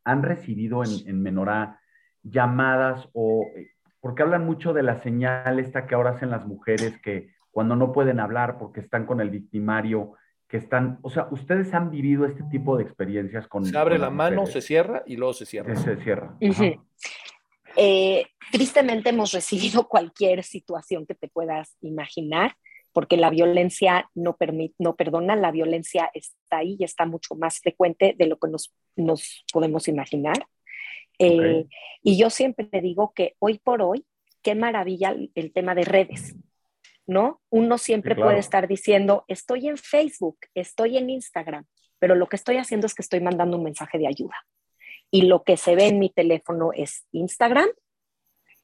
han recibido en, en Menorá llamadas o, eh, porque hablan mucho de la señal esta que ahora hacen las mujeres que cuando no pueden hablar porque están con el victimario, que están, o sea, ustedes han vivido este tipo de experiencias con... Se abre con la mano, mujeres? se cierra y luego se cierra. Se cierra. Eh, tristemente hemos recibido cualquier situación que te puedas imaginar, porque la violencia no, permite, no perdona, la violencia está ahí y está mucho más frecuente de lo que nos, nos podemos imaginar. Eh. Y yo siempre digo que hoy por hoy, qué maravilla el, tema de redes, ¿no? Uno siempre Sí, claro. puede estar diciendo, estoy en Facebook, estoy en Instagram, pero lo que estoy haciendo es que estoy mandando un mensaje de ayuda. Y lo que se ve en mi teléfono es Instagram,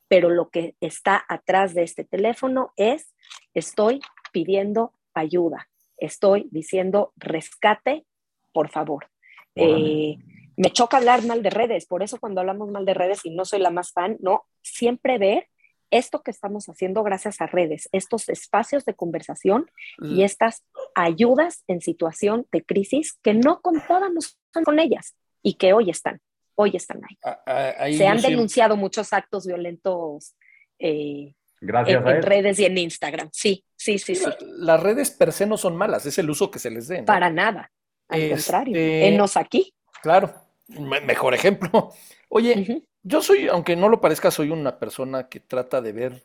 pero lo que está atrás de este teléfono es, estoy pidiendo ayuda, estoy diciendo rescate, por favor. Eh, me choca hablar mal de redes, por eso cuando hablamos mal de redes y no soy la más fan, no, siempre ver esto que estamos haciendo gracias a redes, estos espacios de conversación y estas ayudas en situación de crisis que no contábamos con ellas y que hoy están, hoy están ahí. Ah, ahí Se han siempre- denunciado muchos actos violentos eh, Gracias en, a en eso. redes y en Instagram. Sí, sí, sí, sí. La- Las redes per se no son malas, es el uso que se les dé. ¿no? Para nada. Al Este, contrario. Enos aquí. Claro, me- mejor ejemplo. Oye, yo soy, aunque no lo parezca, soy una persona que trata de ver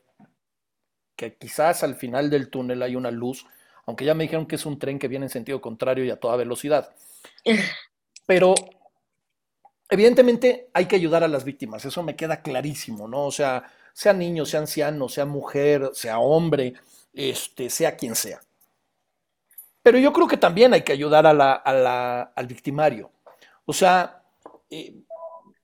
que quizás al final del túnel hay una luz, aunque ya me dijeron que es un tren que viene en sentido contrario y a toda velocidad. Pero evidentemente hay que ayudar a las víctimas, eso me queda clarísimo, ¿no? O sea, sea niño, sea anciano, sea mujer, sea hombre, este, sea quien sea. Pero yo creo que también hay que ayudar a la- a la- al victimario. O sea, eh,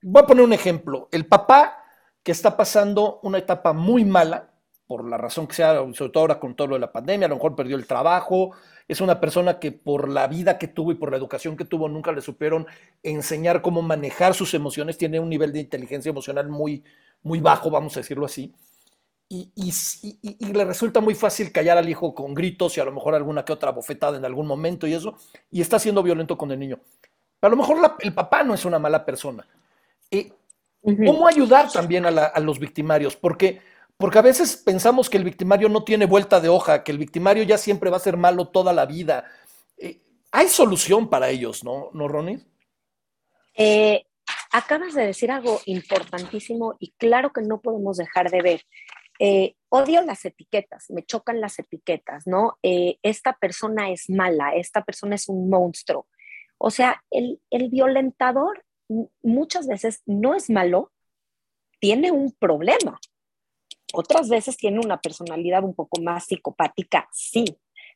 voy a poner un ejemplo. El papá que está pasando una etapa muy mala, por la razón que sea, sobre todo ahora con todo lo de la pandemia, a lo mejor perdió el trabajo, es una persona que por la vida que tuvo y por la educación que tuvo nunca le supieron enseñar cómo manejar sus emociones, tiene un nivel de inteligencia emocional muy, muy bajo, vamos a decirlo así. Y, le resulta muy fácil callar al hijo con gritos y a lo mejor alguna que otra bofetada en algún momento y eso, y está siendo violento con el niño. A lo mejor la- el papá no es una mala persona. Eh, ¿Cómo ayudar también a, la- a los victimarios? Porque, porque a veces pensamos que el victimario no tiene vuelta de hoja, que el victimario ya siempre va a ser malo toda la vida. Eh, hay solución para ellos, ¿no, ¿No Ronnie? Eh, acabas de decir algo importantísimo y claro que no podemos dejar de ver. Eh, odio las etiquetas, me chocan las etiquetas, ¿no? Eh, esta persona es mala, esta persona es un monstruo. O sea, el, el violentador muchas veces no es malo, tiene un problema. Otras veces tiene una personalidad un poco más psicopática, sí,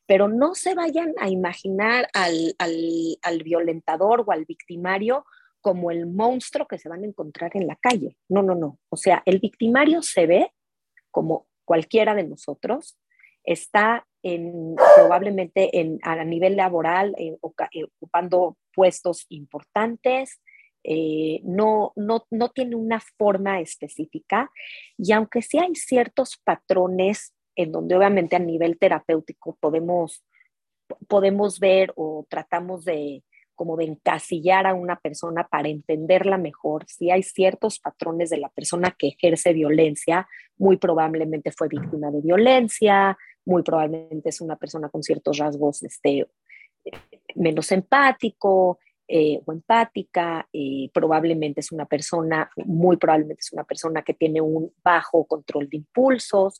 pero no se vayan a imaginar al, al- al violentador o al victimario como el monstruo que se van a encontrar en la calle. No, no, no. O sea, el victimario se ve como cualquiera de nosotros, está en, probablemente en, a nivel laboral eh, eh, ocupando puestos importantes, eh, no, no, no tiene una forma específica. Y aunque sí hay ciertos patrones en donde obviamente a nivel terapéutico podemos, podemos ver o tratamos de como de encasillar a una persona para entenderla mejor, si hay ciertos patrones de la persona que ejerce violencia, muy probablemente fue víctima de violencia, muy probablemente es una persona con ciertos rasgos este, menos empático eh, o empática, eh, probablemente es una persona, muy probablemente es una persona que tiene un bajo control de impulsos,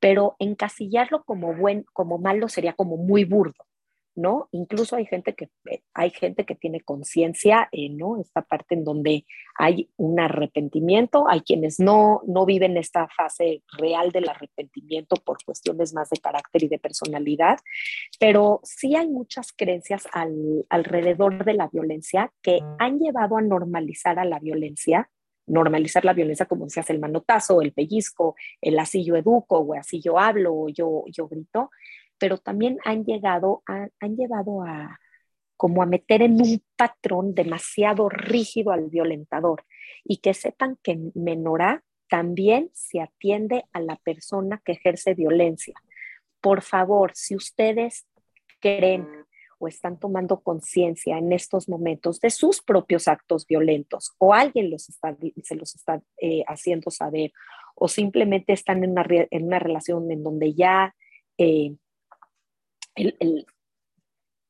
pero encasillarlo como buen, como malo sería como muy burdo. ¿No? Incluso hay gente que, eh, hay gente que tiene conciencia, eh, ¿no? Esta parte en donde hay un arrepentimiento, hay quienes no, no viven esta fase real del arrepentimiento por cuestiones más de carácter y de personalidad, pero sí hay muchas creencias al, alrededor de la violencia que han llevado a normalizar a la violencia, normalizar la violencia como hace el manotazo, el pellizco, el así yo educo, o así yo hablo, o yo, yo grito, pero también han llegado a, han llevado a como a meter en un patrón demasiado rígido al violentador y que sepan que en Menorá también se atiende a la persona que ejerce violencia. Por favor, si ustedes creen o están tomando conciencia en estos momentos de sus propios actos violentos o alguien los está, se los está eh, haciendo saber o simplemente están en una, en una relación en donde ya eh, el, el,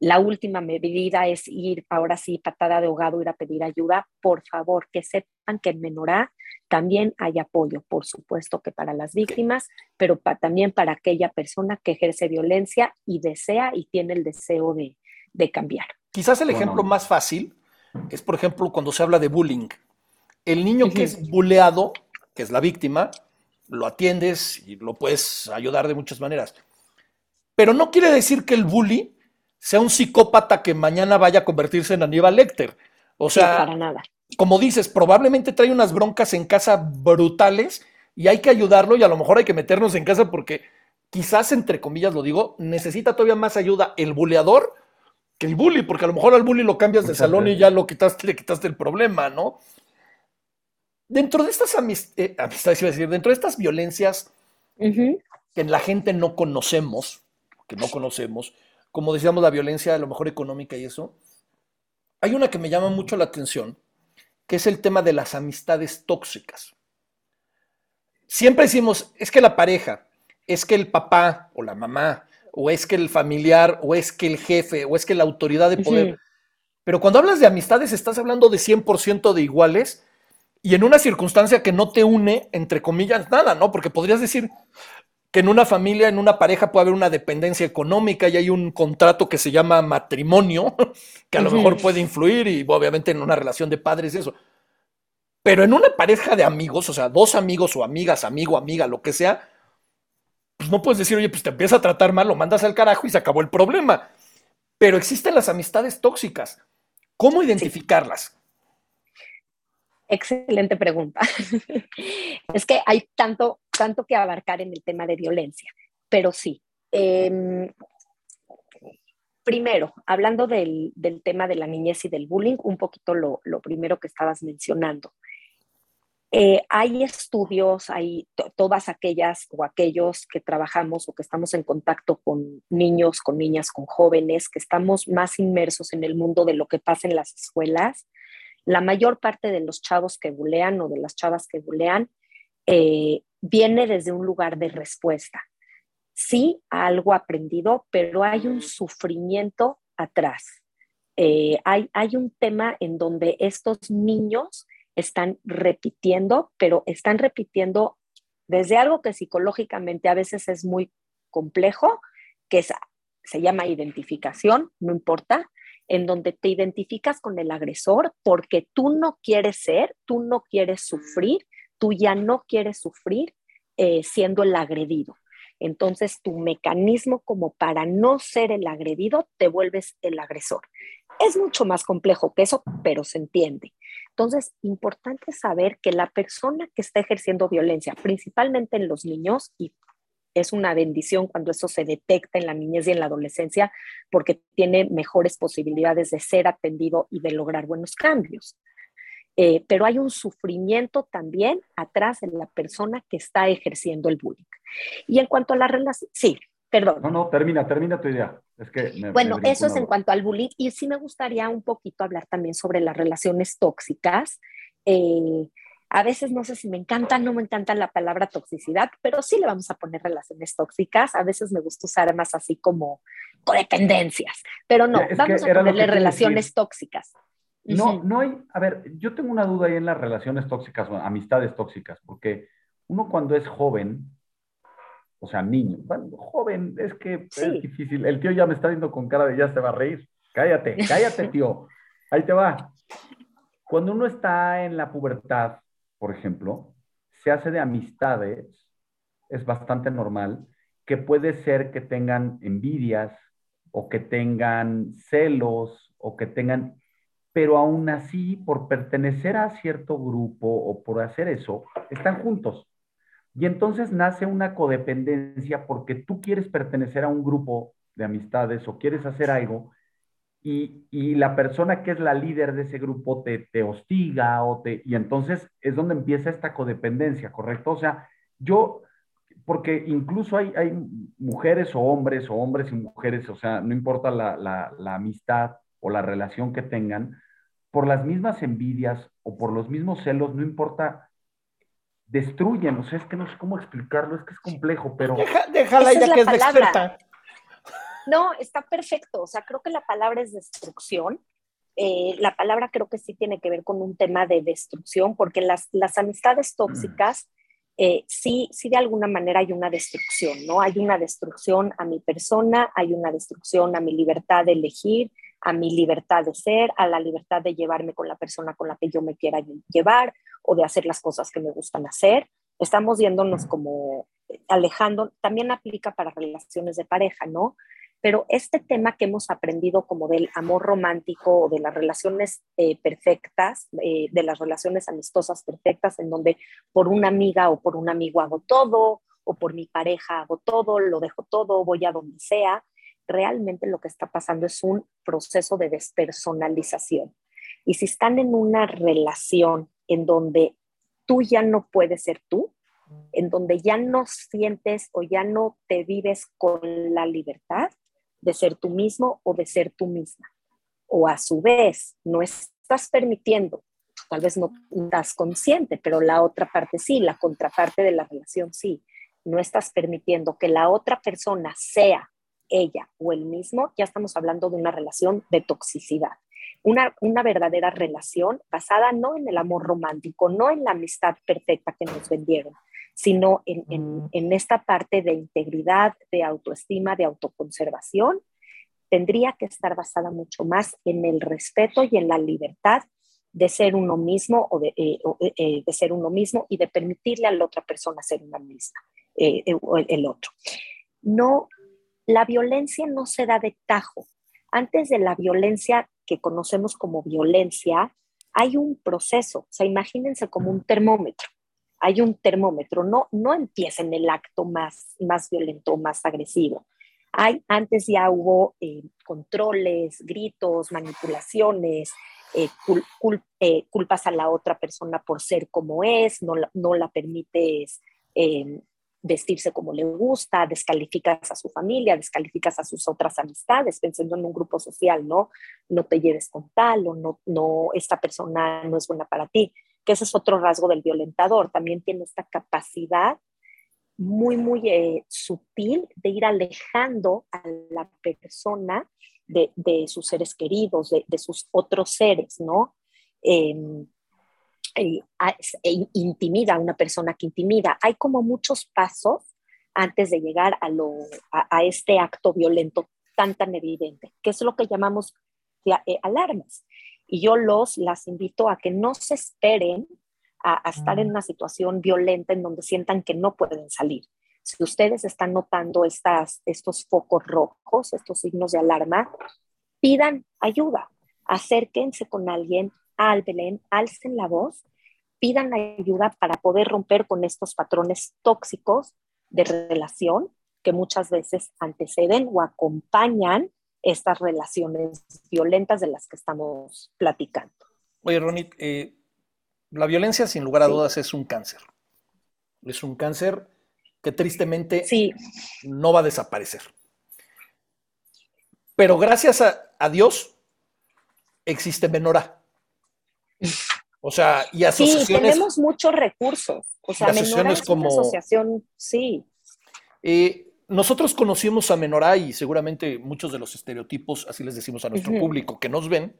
la última medida es ir, ahora sí, patada de ahogado, ir a pedir ayuda, por favor, que sepan que en Menorá también hay apoyo, por supuesto que para las víctimas, pero pa, también para aquella persona que ejerce violencia y desea y tiene el deseo de, de cambiar. Quizás el ejemplo bueno. más fácil es, por ejemplo, cuando se habla de bullying. El niño que es buleado, que es la víctima, lo atiendes y lo puedes ayudar de muchas maneras. Pero no quiere decir que el bully sea un psicópata que mañana vaya a convertirse en Aníbal Lecter. O sea, sí, para nada. como dices, probablemente trae unas broncas en casa brutales y hay que ayudarlo y a lo mejor hay que meternos en casa porque quizás, entre comillas lo digo, necesita todavía más ayuda el buleador que el bully, porque a lo mejor al bully lo cambias de salón y ya lo quitaste, le quitaste el problema, ¿no? Dentro de estas amist eh, amistades, iba a decir, dentro de estas violencias uh -huh. que la gente no conocemos, que no conocemos, como decíamos, la violencia a lo mejor económica y eso, hay una que me llama mucho la atención, que es el tema de las amistades tóxicas. Siempre decimos, es que la pareja, es que el papá o la mamá, o es que el familiar, o es que el jefe, o es que la autoridad de poder. Sí. Pero cuando hablas de amistades, estás hablando de 100% de iguales y en una circunstancia que no te une, entre comillas, nada, ¿no? Porque podrías decir, que en una familia, en una pareja puede haber una dependencia económica y hay un contrato que se llama matrimonio, que a lo uh -huh. mejor puede influir y obviamente en una relación de padres eso. Pero en una pareja de amigos, o sea, dos amigos o amigas, amigo, amiga, lo que sea, pues no puedes decir, oye, pues te empieza a tratar mal, lo mandas al carajo y se acabó el problema. Pero existen las amistades tóxicas. ¿Cómo identificarlas? Excelente pregunta. es que hay tanto, tanto que abarcar en el tema de violencia, pero sí. Eh, primero, hablando del, del, tema de la niñez y del bullying, un poquito lo, lo primero que estabas mencionando. Eh, hay estudios, hay todas aquellas o aquellos que trabajamos o que estamos en contacto con niños, con niñas, con jóvenes, que estamos más inmersos en el mundo de lo que pasa en las escuelas. La mayor parte de los chavos que bulean o de las chavas que bulean eh, viene desde un lugar de respuesta. Sí, algo aprendido, pero hay un sufrimiento atrás. Eh, hay, un tema en donde estos niños están repitiendo, pero están repitiendo desde algo que psicológicamente a veces es muy complejo, que se llama identificación, no importa, en donde te identificas con el agresor porque tú no quieres ser, tú no quieres sufrir, tú ya no quieres sufrir eh, siendo el agredido. Entonces, tu mecanismo como para no ser el agredido, te vuelves el agresor. Es mucho más complejo que eso, pero se entiende. Entonces, importante saber que la persona que está ejerciendo violencia, principalmente en los niños, y es una bendición cuando eso se detecta en la niñez y en la adolescencia, porque tiene mejores posibilidades de ser atendido y de lograr buenos cambios. Eh, pero hay un sufrimiento también atrás de la persona que está ejerciendo el bullying. Y en cuanto a la relación, sí, perdón. No, no, termina, termina tu idea. Es que me, bueno, me eso es en cuanto al bullying y sí me gustaría un poquito hablar también sobre las relaciones tóxicas. Eh, a veces no sé si me encanta, no me encanta la palabra toxicidad, pero sí le vamos a poner relaciones tóxicas. A veces me gusta usar más así como codependencias, pero no, es vamos a ponerle relaciones decir. tóxicas. No, no hay, a ver, yo tengo una duda ahí en las relaciones tóxicas o amistades tóxicas, porque uno cuando es joven, o sea, niño, bueno, joven, es que sí. es difícil. El tío ya me está viendo con cara de ya se va a reír. Cállate, cállate, tío. Ahí te va. Cuando uno está en la pubertad, por ejemplo, se hace de amistades, es bastante normal, que puede ser que tengan envidias o que tengan celos o que tengan pero aún así, por pertenecer a cierto grupo o por hacer eso, están juntos. Y entonces nace una codependencia porque tú quieres pertenecer a un grupo de amistades o quieres hacer algo y, y la persona que es la líder de ese grupo te, te hostiga o te, y entonces es donde empieza esta codependencia, ¿correcto? O sea, yo, porque incluso hay, hay mujeres o hombres o hombres y mujeres, o sea, no importa la, la, la amistad o la relación que tengan, por las mismas envidias o por los mismos celos, no importa, destruyen, o sea, es que no sé cómo explicarlo, es que es complejo, pero... Deja- déjala ella es que es la experta. No, está perfecto. O sea, creo que la palabra es destrucción. Eh, la palabra creo que sí tiene que ver con un tema de destrucción, porque las, las amistades tóxicas, eh, sí, sí de alguna manera hay una destrucción, ¿no? Hay una destrucción a mi persona, hay una destrucción a mi libertad de elegir, a mi libertad de ser, a la libertad de llevarme con la persona con la que yo me quiera llevar o de hacer las cosas que me gustan hacer. Estamos yéndonos como alejando, también aplica para relaciones de pareja, ¿no? Pero este tema que hemos aprendido como del amor romántico o de las relaciones eh, perfectas, eh, de las relaciones amistosas perfectas, en donde por una amiga o por un amigo hago todo, o por mi pareja hago todo, lo dejo todo, voy a donde sea, realmente lo que está pasando es un proceso de despersonalización. Y si están en una relación en donde tú ya no puedes ser tú, en donde ya no sientes o ya no te vives con la libertad de ser tú mismo o de ser tú misma. O a su vez, no estás permitiendo, tal vez no estás consciente, pero la otra parte sí, la contraparte de la relación sí. No estás permitiendo que la otra persona sea ella o el mismo, ya estamos hablando de una relación de toxicidad. Una, una, verdadera relación basada no en el amor romántico, no en la amistad perfecta que nos vendieron, sino en, en, en, esta parte de integridad, de autoestima, de autoconservación, tendría que estar basada mucho más en el respeto y en la libertad de ser uno mismo o de, eh, eh, de ser uno mismo y de permitirle a la otra persona ser una misma, eh, el, el otro. No, la violencia no se da de tajo. Antes de la violencia que conocemos como violencia, hay un proceso, o sea, imagínense como un termómetro hay un termómetro, no, no empieza en el acto más, más violento, más agresivo. Hay, antes ya hubo eh, controles, gritos, manipulaciones, eh, eh, culpas a la otra persona por ser como es, no la, no la permites vestirse como le gusta, descalificas a su familia, descalificas a sus otras amistades, pensando en un grupo social, ¿no? No te lleves con tal o no, no, esta persona no es buena para ti que ese es otro rasgo del violentador, también tiene esta capacidad muy, muy eh, sutil de ir alejando a la persona de, de sus seres queridos, de, de, sus otros seres, ¿no? Eh, eh, e intimida a una persona que intimida. Hay como muchos pasos antes de llegar a, lo, a este acto violento tan, tan evidente, que es lo que llamamos eh, alarmas. Y yo los, las invito a que no se esperen a, a, estar en una situación violenta en donde sientan que no pueden salir. Si ustedes están notando estas, estos focos rojos, estos signos de alarma, pidan ayuda, acérquense con alguien, hablen, alcen la voz, pidan ayuda para poder romper con estos patrones tóxicos de relación que muchas veces anteceden o acompañan estas relaciones violentas de las que estamos platicando. Oye, Ronit, eh, la violencia sin lugar a dudas es un cáncer. Es un cáncer que tristemente sí. no va a desaparecer. Pero gracias a, a Dios existe Menora. O sea, y asociaciones. Sí, tenemos muchos recursos. O sea, Menora es como, una asociación, sí. Eh, nosotros conocimos a Menorá y seguramente muchos de los estereotipos, así les decimos a nuestro uh -huh. público que nos ven,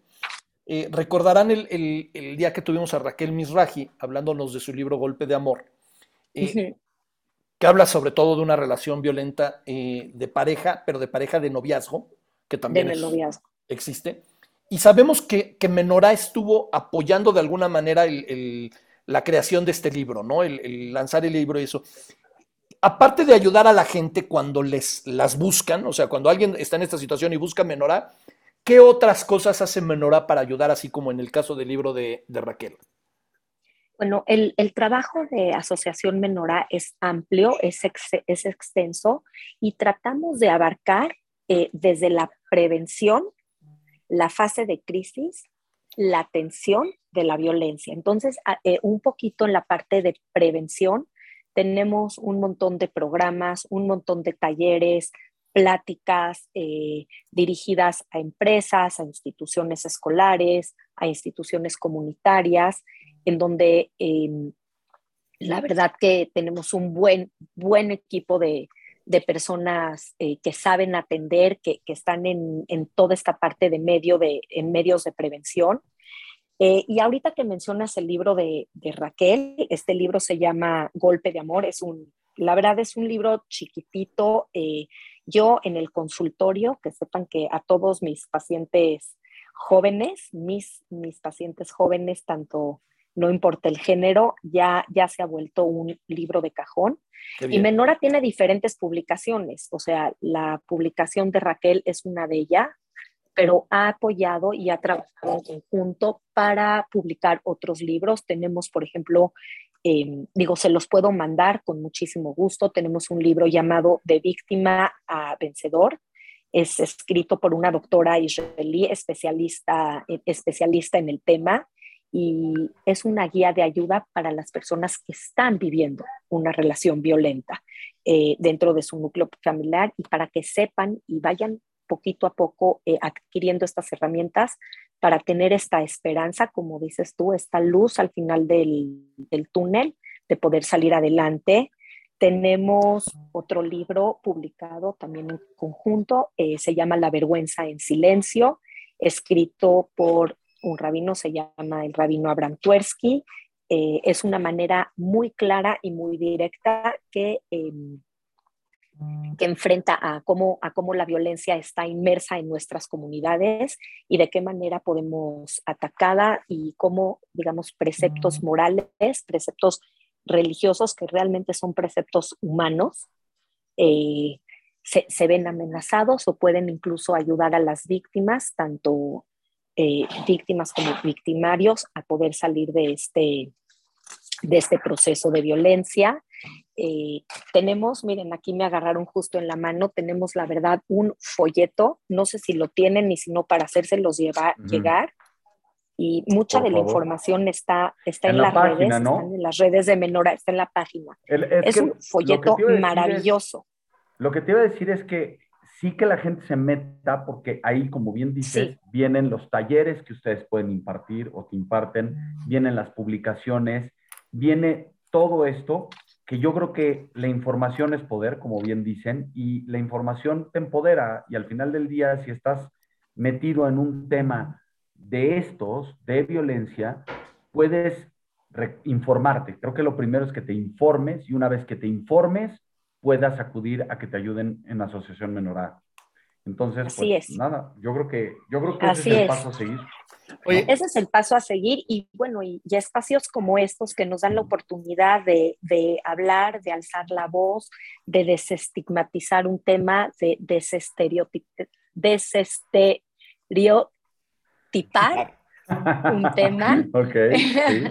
eh, recordarán el, el, el, día que tuvimos a Raquel Misraji hablándonos de su libro Golpe de Amor, eh, uh -huh. que habla sobre todo de una relación violenta eh, de pareja, pero de pareja de noviazgo, que también es, noviazgo. existe. Y sabemos que, que, Menorá estuvo apoyando de alguna manera el, la creación de este libro, ¿no? el lanzar el libro y eso aparte de ayudar a la gente cuando les las buscan, o sea, cuando alguien está en esta situación y busca Menorá, ¿qué otras cosas hace Menorá para ayudar, así como en el caso del libro de, Raquel? Bueno, el, el, trabajo de Asociación Menorá es amplio, es, es extenso y tratamos de abarcar eh, desde la prevención, la fase de crisis, la atención de la violencia. Entonces, eh, un poquito en la parte de prevención, tenemos un montón de programas, un montón de talleres, pláticas eh, dirigidas a empresas, a instituciones escolares, a instituciones comunitarias, en donde em, la verdad que tenemos un buen, buen equipo de, de personas eh, que saben atender, que, que están en, en, toda esta parte de medio de, en medios de prevención. Eh, y ahorita que mencionas el libro de, de, Raquel, este libro se llama Golpe de Amor, es un, la verdad es un libro chiquitito. Eh, yo en el consultorio, que sepan que a todos mis pacientes jóvenes, mis, mis pacientes jóvenes, tanto no importa el género, ya, ya se ha vuelto un libro de cajón. Y Menora tiene diferentes publicaciones, o sea, la publicación de Raquel es una de ellas, pero ha apoyado y ha trabajado en conjunto para publicar otros libros. Tenemos, por ejemplo, eh, digo, se los puedo mandar con muchísimo gusto. Tenemos un libro llamado De víctima a vencedor. Es escrito por una doctora israelí especialista, especialista en el tema y es una guía de ayuda para las personas que están viviendo una relación violenta eh, dentro de su núcleo familiar y para que sepan y vayan poquito a poco eh, adquiriendo estas herramientas para tener esta esperanza, como dices tú, esta luz al final del, túnel, de poder salir adelante. Tenemos otro libro publicado también en conjunto, eh, se llama La vergüenza en silencio, escrito por un rabino, se llama el rabino Abraham Tversky. Eh, es una manera muy clara y muy directa que, eh, que enfrenta a cómo, a cómo la violencia está inmersa en nuestras comunidades y de qué manera podemos atacarla y cómo, digamos, preceptos morales, preceptos religiosos que realmente son preceptos humanos, eh, se, se, ven amenazados o pueden incluso ayudar a las víctimas, tanto eh, víctimas como victimarios a poder salir de este, de este proceso de violencia. Eh, tenemos, miren, aquí me agarraron justo en la mano, tenemos la verdad un folleto, no sé si lo tienen ni si no para hacérselos llevar, uh -huh. llegar. Y mucha Por de la favor. información está, está en, en la las página, redes, ¿no? en las redes de Menora, está en la página. El, es, es un folleto maravilloso. Es, lo que te iba a decir es que sí que la gente se meta porque ahí, como bien dices, sí. vienen los talleres que ustedes pueden impartir o que imparten, vienen las publicaciones, viene todo esto que yo creo que la información es poder, como bien dicen, y la información te empodera y al final del día, si estás metido en un tema de estos, de violencia, puedes informarte. Creo que lo primero es que te informes y una vez que te informes, puedas acudir a que te ayuden en la Asociación Menorá. Entonces, Así pues es. nada, yo creo que, yo creo que Así ese es el es. paso a seguir. Oye. Ese es el paso a seguir y bueno, y, y espacios como estos que nos dan la oportunidad de, de, hablar, de alzar la voz, de desestigmatizar un tema, de desestereotipar un tema. ok, sí.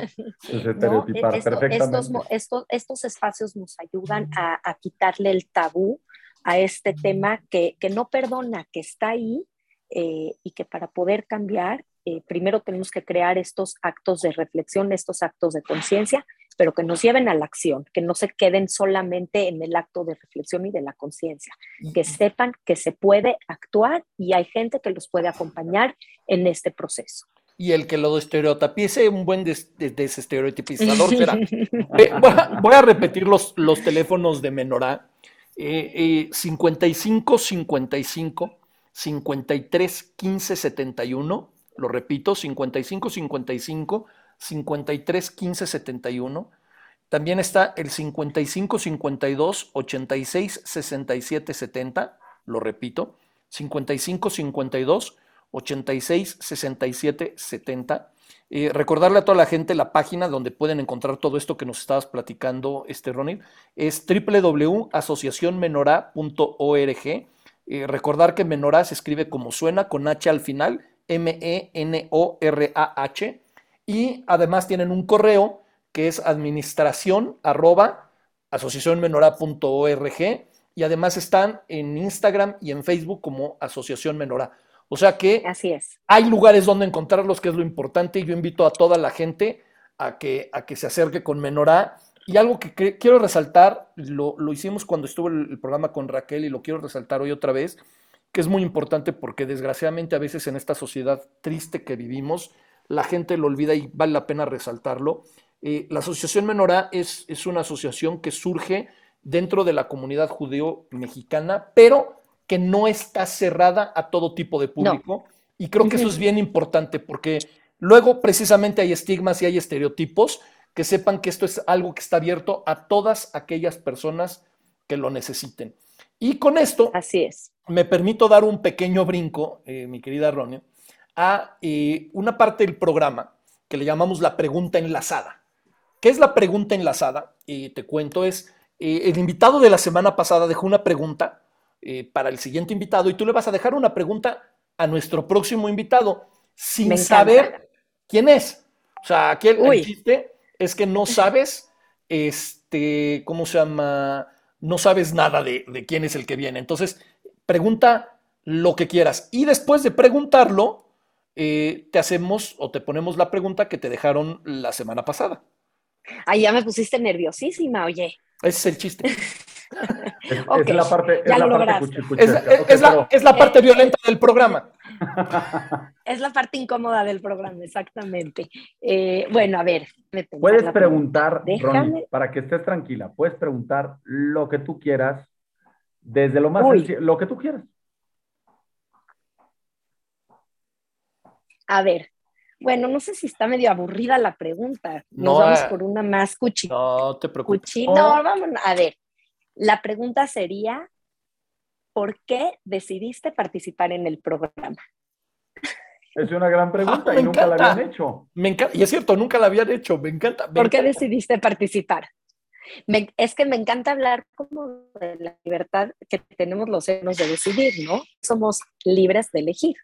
Desestereotipar, ¿no? Esto, perfectamente. Estos, estos, estos, espacios nos ayudan a, a, quitarle el tabú a este tema que, que no perdona, que está ahí eh, y que para poder cambiar, eh, primero tenemos que crear estos actos de reflexión, estos actos de conciencia, pero que nos lleven a la acción, que no se queden solamente en el acto de reflexión y de la conciencia, que sepan que se puede actuar y hay gente que los puede acompañar en este proceso y el que lo estereotipice, un buen des, des, desestereotipizador será. Voy, a, voy, a, repetir los, los teléfonos de Menorá. Eh, eh, 55 55 53 15 71. Lo repito, 55 55 53 15 71. También está el 55 52 86 67 70. Lo repito, 55 52 86 67 70. Eh, recordarle a toda la gente la página donde pueden encontrar todo esto que nos estabas platicando, este es www.asociacionmenorá.org. Eh, recordar que Menorá se escribe como suena, con H al final, M-E-N-O-R-A-H. Y además tienen un correo que es administración arroba. Y además están en Instagram y en Facebook como Asociación Menorá. O sea que Así es. hay lugares donde encontrarlos, que es lo importante, y yo invito a toda la gente a que, a que se acerque con Menorá. Y algo que quiero resaltar, lo, lo hicimos cuando estuvo el, el programa con Raquel y lo quiero resaltar hoy otra vez, que es muy importante porque desgraciadamente a veces en esta sociedad triste que vivimos, la gente lo olvida y vale la pena resaltarlo. Eh, la Asociación Menorá es, es una asociación que surge dentro de la comunidad judeo-mexicana, pero que no está cerrada a todo tipo de público. Y creo que eso es bien importante porque luego precisamente hay estigmas y hay estereotipos que sepan que esto es algo que está abierto a todas aquellas personas que lo necesiten. Y con esto, así es. Me permito dar un pequeño brinco, eh, mi querida Ronnie, a eh, una parte del programa que le llamamos la pregunta enlazada. ¿Qué es la pregunta enlazada? Eh, te cuento, es eh, el invitado de la semana pasada dejó una pregunta eh, para el siguiente invitado y tú le vas a dejar una pregunta a nuestro próximo invitado sin saber quién es. O sea, aquí el, chiste es que no sabes, este, ¿cómo se llama? No sabes nada de, de quién es el que viene. Entonces, pregunta lo que quieras. Y después de preguntarlo, eh, te hacemos o te ponemos la pregunta que te dejaron la semana pasada. Ahí ya me pusiste nerviosísima, oye. Ese es el chiste. Es, la parte, es ya la lo parte lograste. Es, la, pero- es la parte violenta del programa. Es la parte incómoda del programa, exactamente. Eh, bueno, a ver. Puedes preguntar, Ronnie, para que estés tranquila, puedes preguntar lo que tú quieras, desde lo más sencillo, lo que tú quieras. A ver, bueno, no sé si está medio aburrida la pregunta. Nos No, vamos eh, por una más cuchi. No te preocupes. cuchi- No, vamos, a ver. La pregunta sería, ¿por qué decidiste participar en el programa? Es una gran pregunta Ah, y nunca la habían hecho. Me encanta, y es cierto, nunca la habían hecho, me encanta. me ¿Por qué encanta. decidiste participar? Me- es que me encanta hablar como de la libertad que tenemos los seres de decidir, ¿no? Somos libres de elegir.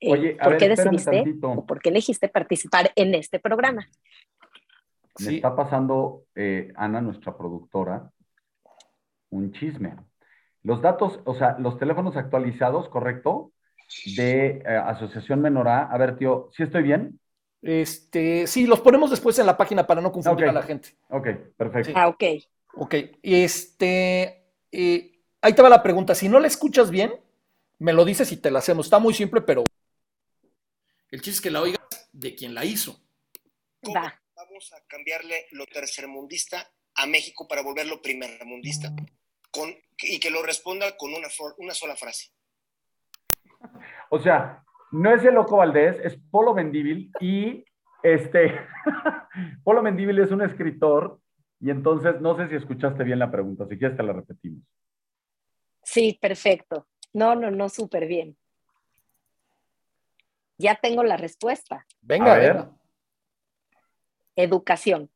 Eh, Oye, a ¿Por ver, qué decidiste o por qué elegiste participar en este programa? Me Sí. está pasando, eh, Ana, nuestra productora, un chisme. Los datos, o sea, los teléfonos actualizados, ¿correcto? De eh, Asociación Menorá. A ver, tío, ¿sí estoy bien? Este, sí, los ponemos después en la página para no confundir a la gente. Ok, perfecto. Ah, ok. Ok, este, eh, ahí te va la pregunta. Si no la escuchas bien, me lo dices y te la hacemos. Está muy simple, pero el chiste es que la oigas de quien la hizo. Va. Vamos a cambiarle lo tercermundista a México para volverlo primermundista. Con, y que lo responda con una, sola frase. O sea, no es el Loco Valdés, es Polo Mendívil y este, Polo Mendívil es un escritor y entonces no sé si escuchaste bien la pregunta, si quieres te la repetimos. Sí, perfecto. No, no, no, súper bien. Ya tengo la respuesta. Venga, A ver. venga. Educación.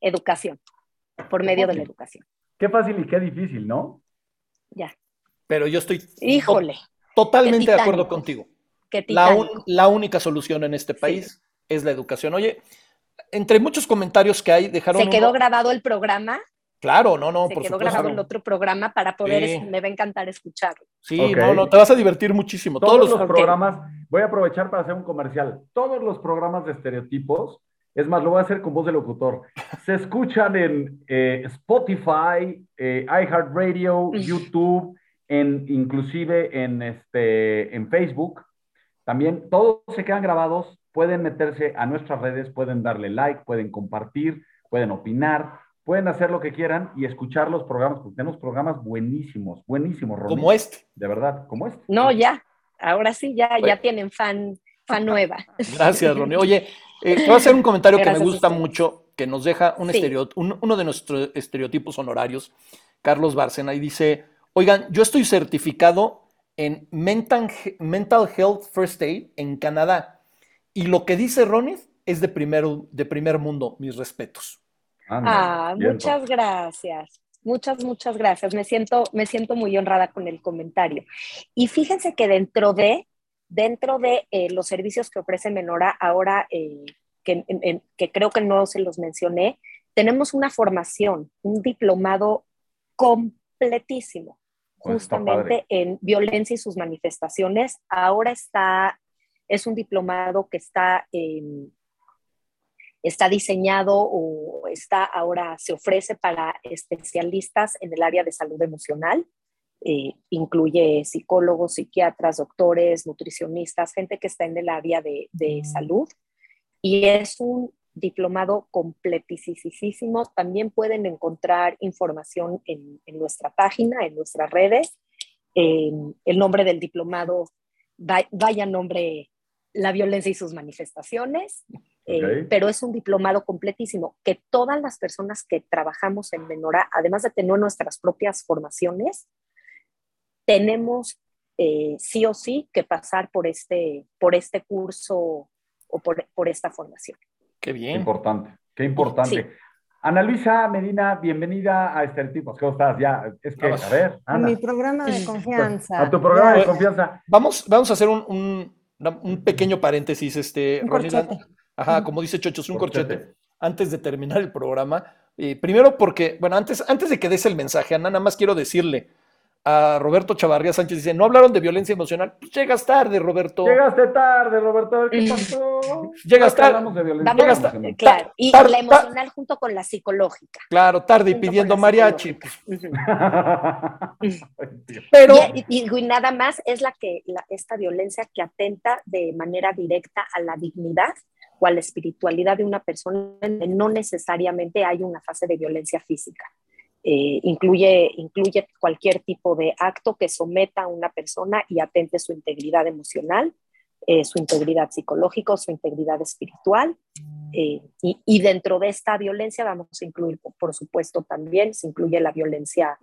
Educación. Por medio de la educación. Qué fácil y qué difícil, ¿no? Ya. Pero yo estoy to- Híjole, totalmente de acuerdo contigo. La, un- titánico. la única solución en este país es la educación. Oye, entre muchos comentarios que hay, dejaron Se quedó uno- grabado el programa, Claro, no, no, se por quedó supuesto. grabado el otro programa para poder, Sí. me va a encantar escucharlo. Sí, no, no, te vas a divertir muchísimo. Todos, Todos los programas, voy a aprovechar para hacer un comercial. Todos los programas de estereotipos, es más, lo voy a hacer con voz de locutor. Se escuchan en eh, Spotify, eh, iHeartRadio, YouTube, en, inclusive en, este, en Facebook. También todos se quedan grabados. Pueden meterse a nuestras redes, pueden darle like, pueden compartir, pueden opinar, pueden hacer lo que quieran y escuchar los programas, porque tenemos programas buenísimos, buenísimos, Ronnie. como este. De verdad, como este. No, ya, ahora sí, ya, Bueno. ya tienen fan, fan nueva. Gracias, Ronnie. Oye, eh, te voy a hacer un comentario que me gusta mucho, que nos deja un Sí. estereo- un- uno de nuestros estereotipos honorarios, Carlos Bárcena, y dice, oigan, yo estoy certificado en Mental, Mental Health First Aid en Canadá, y lo que dice Ronnie es de primer, de primer mundo, mis respetos. Ah, muchas gracias. Muchas, muchas gracias. Me siento, me siento muy honrada con el comentario. Y fíjense que dentro de, dentro de eh, los servicios que ofrece Menora, ahora eh, que, en- en- que creo que no se los mencioné, tenemos una formación, un diplomado completísimo, Pues justamente en violencia y sus manifestaciones. Ahora está, es un diplomado que está, está diseñado o está ahora, se ofrece para especialistas en el área de salud emocional. Eh, incluye psicólogos, psiquiatras, doctores, nutricionistas, gente que está en el área de, de salud. Y es un diplomado completísimo. También pueden encontrar información en, en nuestra página, en nuestras redes. Eh, el nombre del diplomado, va- vaya nombre, la violencia y sus manifestaciones. Eh, Ok. pero es un diplomado completísimo que todas las personas que trabajamos en Menora, además de tener nuestras propias formaciones, tenemos eh, sí o sí que pasar por este, por este curso o por, por esta formación. Qué Qué bien. importante, qué importante. Sí. Ana Luisa Medina, bienvenida a Estereotipos. ¿Cómo estás? Ya, es que, a ver, A Ana. mi programa de confianza. A tu programa de confianza. Vamos, vamos a hacer un, un- un pequeño paréntesis, este, Un. Ajá, como dice Chochos, un corchete. Corchete. Antes de terminar el programa. Eh, primero porque, bueno, antes, antes de que des el mensaje, Ana, nada más quiero decirle a Roberto Chavarría Sánchez, dice, no hablaron de violencia emocional. Pues llegas tarde, Roberto. Llegaste tarde, Roberto. ¿Qué pasó? Llegas tarde. hablamos de violencia Vamos, emocional. claro, y tar- la emocional junto con la psicológica. Claro, tarde y pidiendo mariachi. psicológica. Pero, Y, y- y nada más es la que la- esta violencia que atenta de manera directa a la dignidad o a la espiritualidad de una persona, no necesariamente hay una fase de violencia física. Eh, incluye, incluye cualquier tipo de acto que someta a una persona y atente su integridad emocional, eh, su integridad psicológica, su integridad espiritual. eh, y, y dentro de esta violencia vamos a incluir, por supuesto, también se incluye la violencia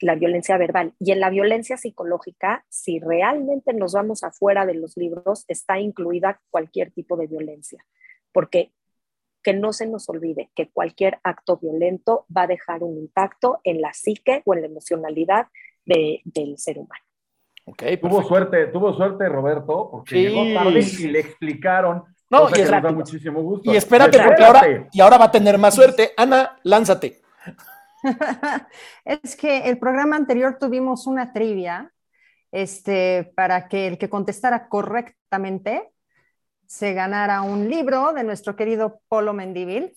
la violencia verbal. Y en la violencia psicológica, si realmente nos vamos afuera de los libros, está incluida cualquier tipo de violencia, porque que no se nos olvide que cualquier acto violento va a dejar un impacto en la psique o en la emocionalidad de- del ser humano. Tuvo suerte, tuvo suerte Roberto, porque Sí. llegó tarde y le explicaron. No, y que es nos da muchísimo gusto. y espérate, porque ahora, y ahora va a tener más suerte. Ana, lánzate. es que el programa anterior tuvimos una trivia este, para que el que contestara correctamente se ganara un libro de nuestro querido Polo Mendívil.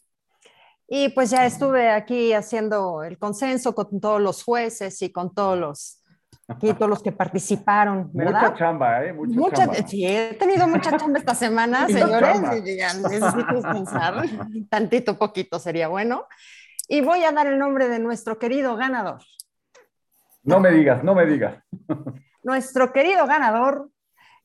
Y pues ya estuve aquí haciendo el consenso con todos los jueces y con todos los, aquí, todos los que participaron, ¿verdad? Mucha chamba, ¿eh? Mucha, Mucha, chamba. sí, he tenido mucha chamba esta semana, señores. chamba. y ya necesito descansar. Tantito poquito sería bueno. Y voy a dar el nombre de nuestro querido ganador. No me digas, no me digas. Nuestro querido ganador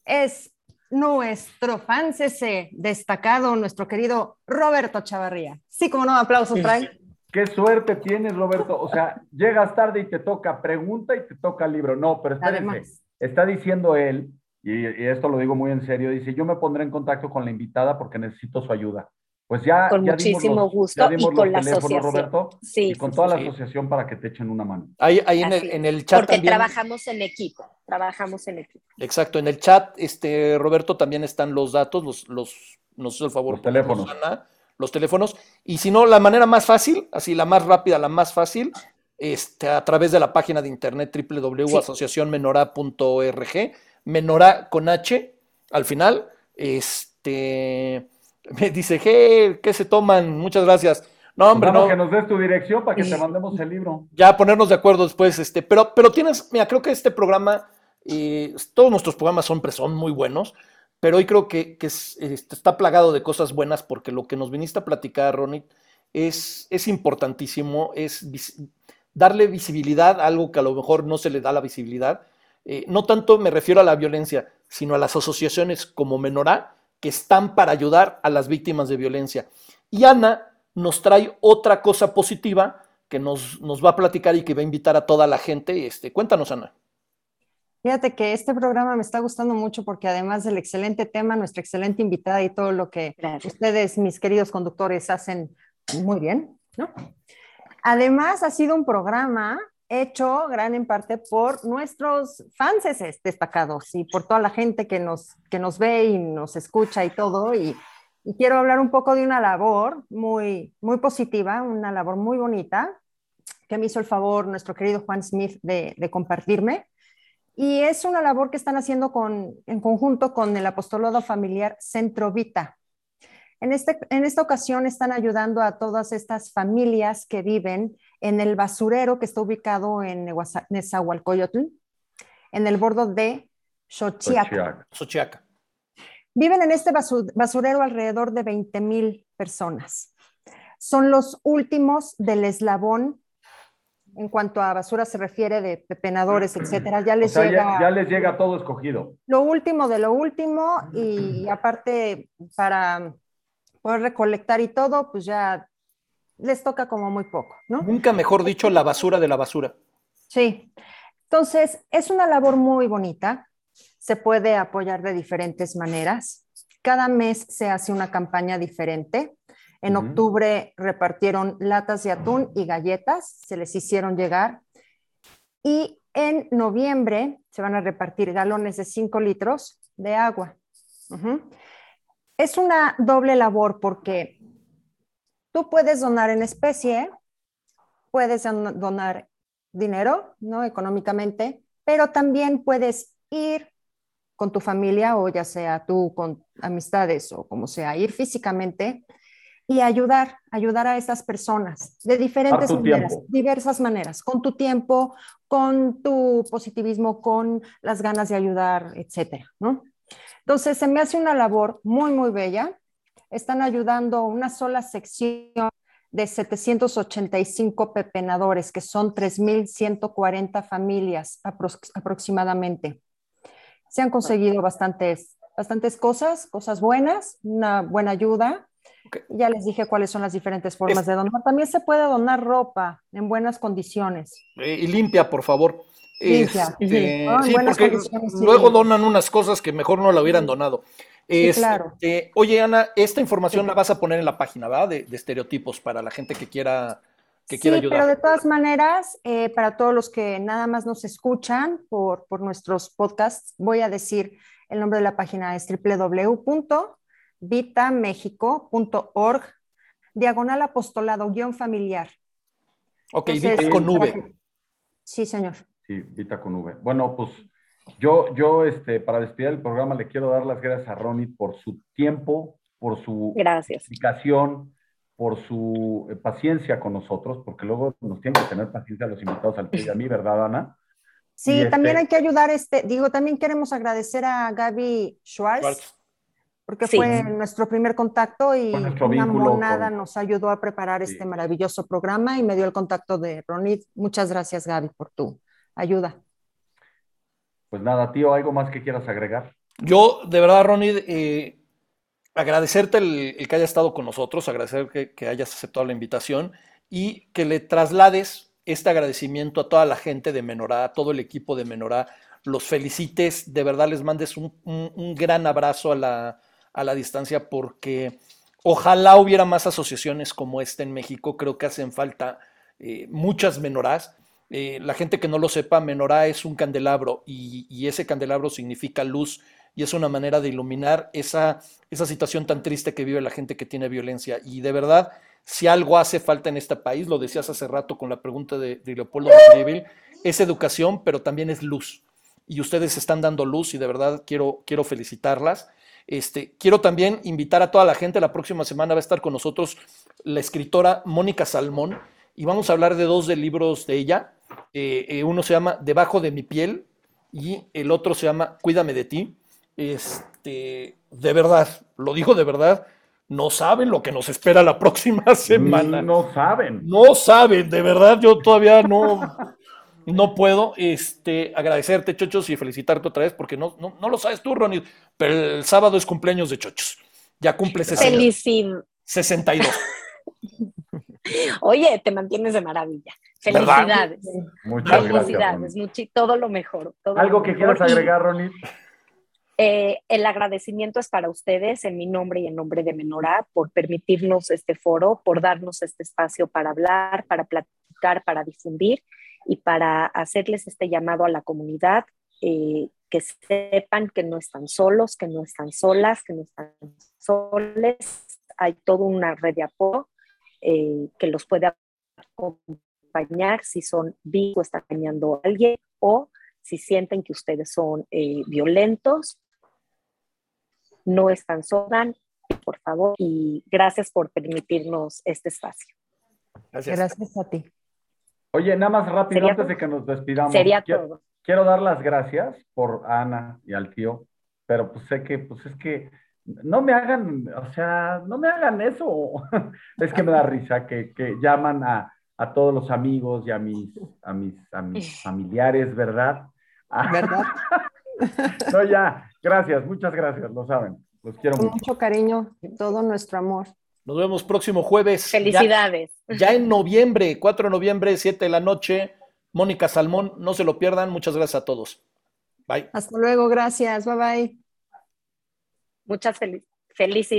es nuestro fan CC destacado, nuestro querido Roberto Chavarría. Sí, como no, aplausos, Frank. Qué suerte tienes, Roberto. O sea, llegas tarde y te toca pregunta y te toca libro. No, pero espérense. Además. Está diciendo él, y, y esto lo digo muy en serio, dice, yo me pondré en contacto con la invitada porque necesito su ayuda. Pues ya, Con ya muchísimo los- gusto ya y con la asociación. Roberto, Sí, y con sí, toda sí. la asociación para que te echen una mano. Ahí, ahí en, el, en el chat Porque también. trabajamos en equipo, trabajamos en equipo. Exacto, en el chat, este, Roberto, también están los datos, los, los, nos hizo el favor. Los teléfonos. Ana, los teléfonos. Y si no, la manera más fácil, así la más rápida, la más fácil, este, a través de la página de internet www.asociacionmenora.org, Menora con H al final. Este, me dice, hey, ¿qué se toman? Muchas gracias. No, hombre, Vamos no. que nos des tu dirección para que te mandemos el libro. Ya ponernos de acuerdo después, este, pero, pero tienes, mira, creo que este programa, eh, todos nuestros programas son, son muy buenos, pero hoy creo que, que es- este, está plagado de cosas buenas porque lo que nos viniste a platicar, Ronnie, es, es importantísimo, es vis- darle visibilidad a algo que a lo mejor no se le da la visibilidad. Eh, no tanto me refiero a la violencia, sino a las asociaciones como Menorá, que están para ayudar a las víctimas de violencia. Y Ana nos trae otra cosa positiva que nos, nos va a platicar y que va a invitar a toda la gente. Este, cuéntanos, Ana. Fíjate que este programa me está gustando mucho porque además del excelente tema, nuestra excelente invitada y todo lo que ustedes, mis queridos conductores, hacen muy bien, ¿no? Además, ha sido un programa hecho gran en parte por nuestros fans destacados y por toda la gente que nos, que nos ve y nos escucha y todo. Y, y quiero hablar un poco de una labor muy, muy positiva, una labor muy bonita, que me hizo el favor nuestro querido Juan Smith de, de compartirme. Y es una labor que están haciendo con, en conjunto con el apostolado familiar Centro Vita. En, este, en esta ocasión están ayudando a todas estas familias que viven en el basurero que está ubicado en Nezahualcóyotl, en el bordo de Xochiaca. Xochiaca. Viven en este basurero alrededor de 20 mil personas. Son los últimos del eslabón en cuanto a basura se refiere de pepenadores, etcétera. Ya les O sea, llega ya, ya les llega todo escogido. lo último de lo último y aparte para poder recolectar y todo, pues ya les toca como muy poco, ¿no? Nunca mejor dicho, la basura de la basura. Sí. Entonces, es una labor muy bonita. Se puede apoyar de diferentes maneras. Cada mes se hace una campaña diferente. En octubre repartieron latas de atún y galletas, se les hicieron llegar. Y en noviembre se van a repartir galones de 5 litros de agua. Es una doble labor porque tú puedes donar en especie, puedes don- donar dinero, ¿no? Económicamente, pero también puedes ir con tu familia o ya sea tú con amistades o como sea, ir físicamente y ayudar, ayudar a estas personas de diferentes maneras, tiempo. diversas maneras, con tu tiempo, con tu positivismo, con las ganas de ayudar, etcétera, ¿no? Entonces, se me hace una labor muy, muy bella. Están ayudando una sola sección de 785 pepenadores, que son 3.140 familias aprox- aproximadamente. Se han conseguido bastantes, bastantes cosas, cosas buenas, una buena ayuda. Ya les dije cuáles son las diferentes formas de donar. También se puede donar ropa en buenas condiciones. Eh, y limpia, por favor. Limpia. Este. Ah, sí, buenas porque luego donan unas cosas que mejor no la hubieran donado. Sí, Este, claro. oye, Ana, esta información la vas a poner en la página, ¿verdad? De, de estereotipos para la gente que quiera, que quiera sí, ayudar. pero de todas maneras, eh, para todos los que nada más nos escuchan por, por nuestros podcasts, voy a decir el nombre de la página es www.vitamexico.org, diagonal apostolado, guion familiar. Ok, Entonces, Vita con V. Sí, señor. Sí, Vita con V. Bueno, pues yo, yo este, para despedir el programa le quiero dar las gracias a Ronnie por su tiempo, por su Gracias. explicación, por su eh, paciencia con nosotros, porque luego nos tienen que tener paciencia los invitados al y a mí, ¿verdad, Ana? Sí, Y, este, también hay que ayudar, este, digo, también queremos agradecer a Gaby Schwartz, Schwartz. porque Sí. fue nuestro primer contacto y una monada con- nos ayudó a preparar este maravilloso programa y me dio el contacto de Ronit. Muchas gracias, Gaby, por tu ayuda. Pues nada, tío, ¿algo más que quieras agregar? Yo, de verdad, Ronnie, eh, agradecerte el, que haya estado con nosotros, agradecer que, hayas aceptado la invitación y que le traslades este agradecimiento a toda la gente de Menorá, a todo el equipo de Menorá, los felicites, de verdad les mandes un gran abrazo a la, a la distancia porque ojalá hubiera más asociaciones como esta en México, creo que hacen falta eh, muchas menorás. Eh, la gente que no lo sepa, menorá es un candelabro y, ese candelabro significa luz y es una manera de iluminar esa, esa situación tan triste que vive la gente que tiene violencia. Y de verdad, si algo hace falta en este país, lo decías hace rato con la pregunta de, de Leopoldo Mandíbil, es educación, pero también es luz. Y ustedes están dando luz y de verdad quiero, quiero felicitarlas. Este, quiero también invitar a toda la gente, la próxima semana va a estar con nosotros la escritora Mónica Salmón y vamos a hablar de dos de libros de ella. Eh, eh, uno se llama Debajo de mi piel y el otro se llama Cuídame de ti. Este, de verdad, lo digo de verdad, no saben lo que nos espera la próxima semana. No saben. No saben, de verdad, yo todavía no, no puedo este, agradecerte, Chochos, y felicitarte otra vez, porque no, no, no lo sabes tú, Ronnie, pero el sábado es cumpleaños de Chochos. Ya cumple 60 Felicid. 62. Oye, te mantienes de maravilla. ¿Verdad? Felicidades. Muchas gracias, Felicidades, Muchi, todo lo mejor. todo ¿Algo lo que mejor. quieras agregar, Ronnie? eh, el agradecimiento es para ustedes en mi nombre y en nombre de Menorá por permitirnos este foro, por darnos este espacio para hablar, para platicar, para difundir y para hacerles este llamado a la comunidad, eh, que sepan que no están solos, que no están solas, que no están soles. Hay toda una red de apoyo eh, que los puede acompañar si son o están dañando a alguien o si sienten que ustedes son eh, violentos, no están solas, por favor, y gracias por permitirnos este espacio. Gracias. Gracias a ti. Oye, nada más rápido Sería antes de todo. que nos despidamos. Sería quiero, todo. quiero dar las gracias por Ana y al tío, pero pues sé que, pues es que no me hagan, o sea, no me hagan eso. Es que me da risa que, que llaman a, a todos los amigos y a mis, a mis, a mis familiares, ¿verdad? Ah, ¿Verdad? No, ya, gracias, muchas gracias, lo saben. Los quiero Con mucho. mucho cariño, todo nuestro amor. Nos vemos próximo jueves. Ya- Felicidades. Ya, en noviembre, 4 de noviembre, 7 de la noche. Mónica Salmón, no se lo pierdan. Muchas gracias a todos. Bye. Hasta luego, gracias. Bye bye. Muchas felicidades.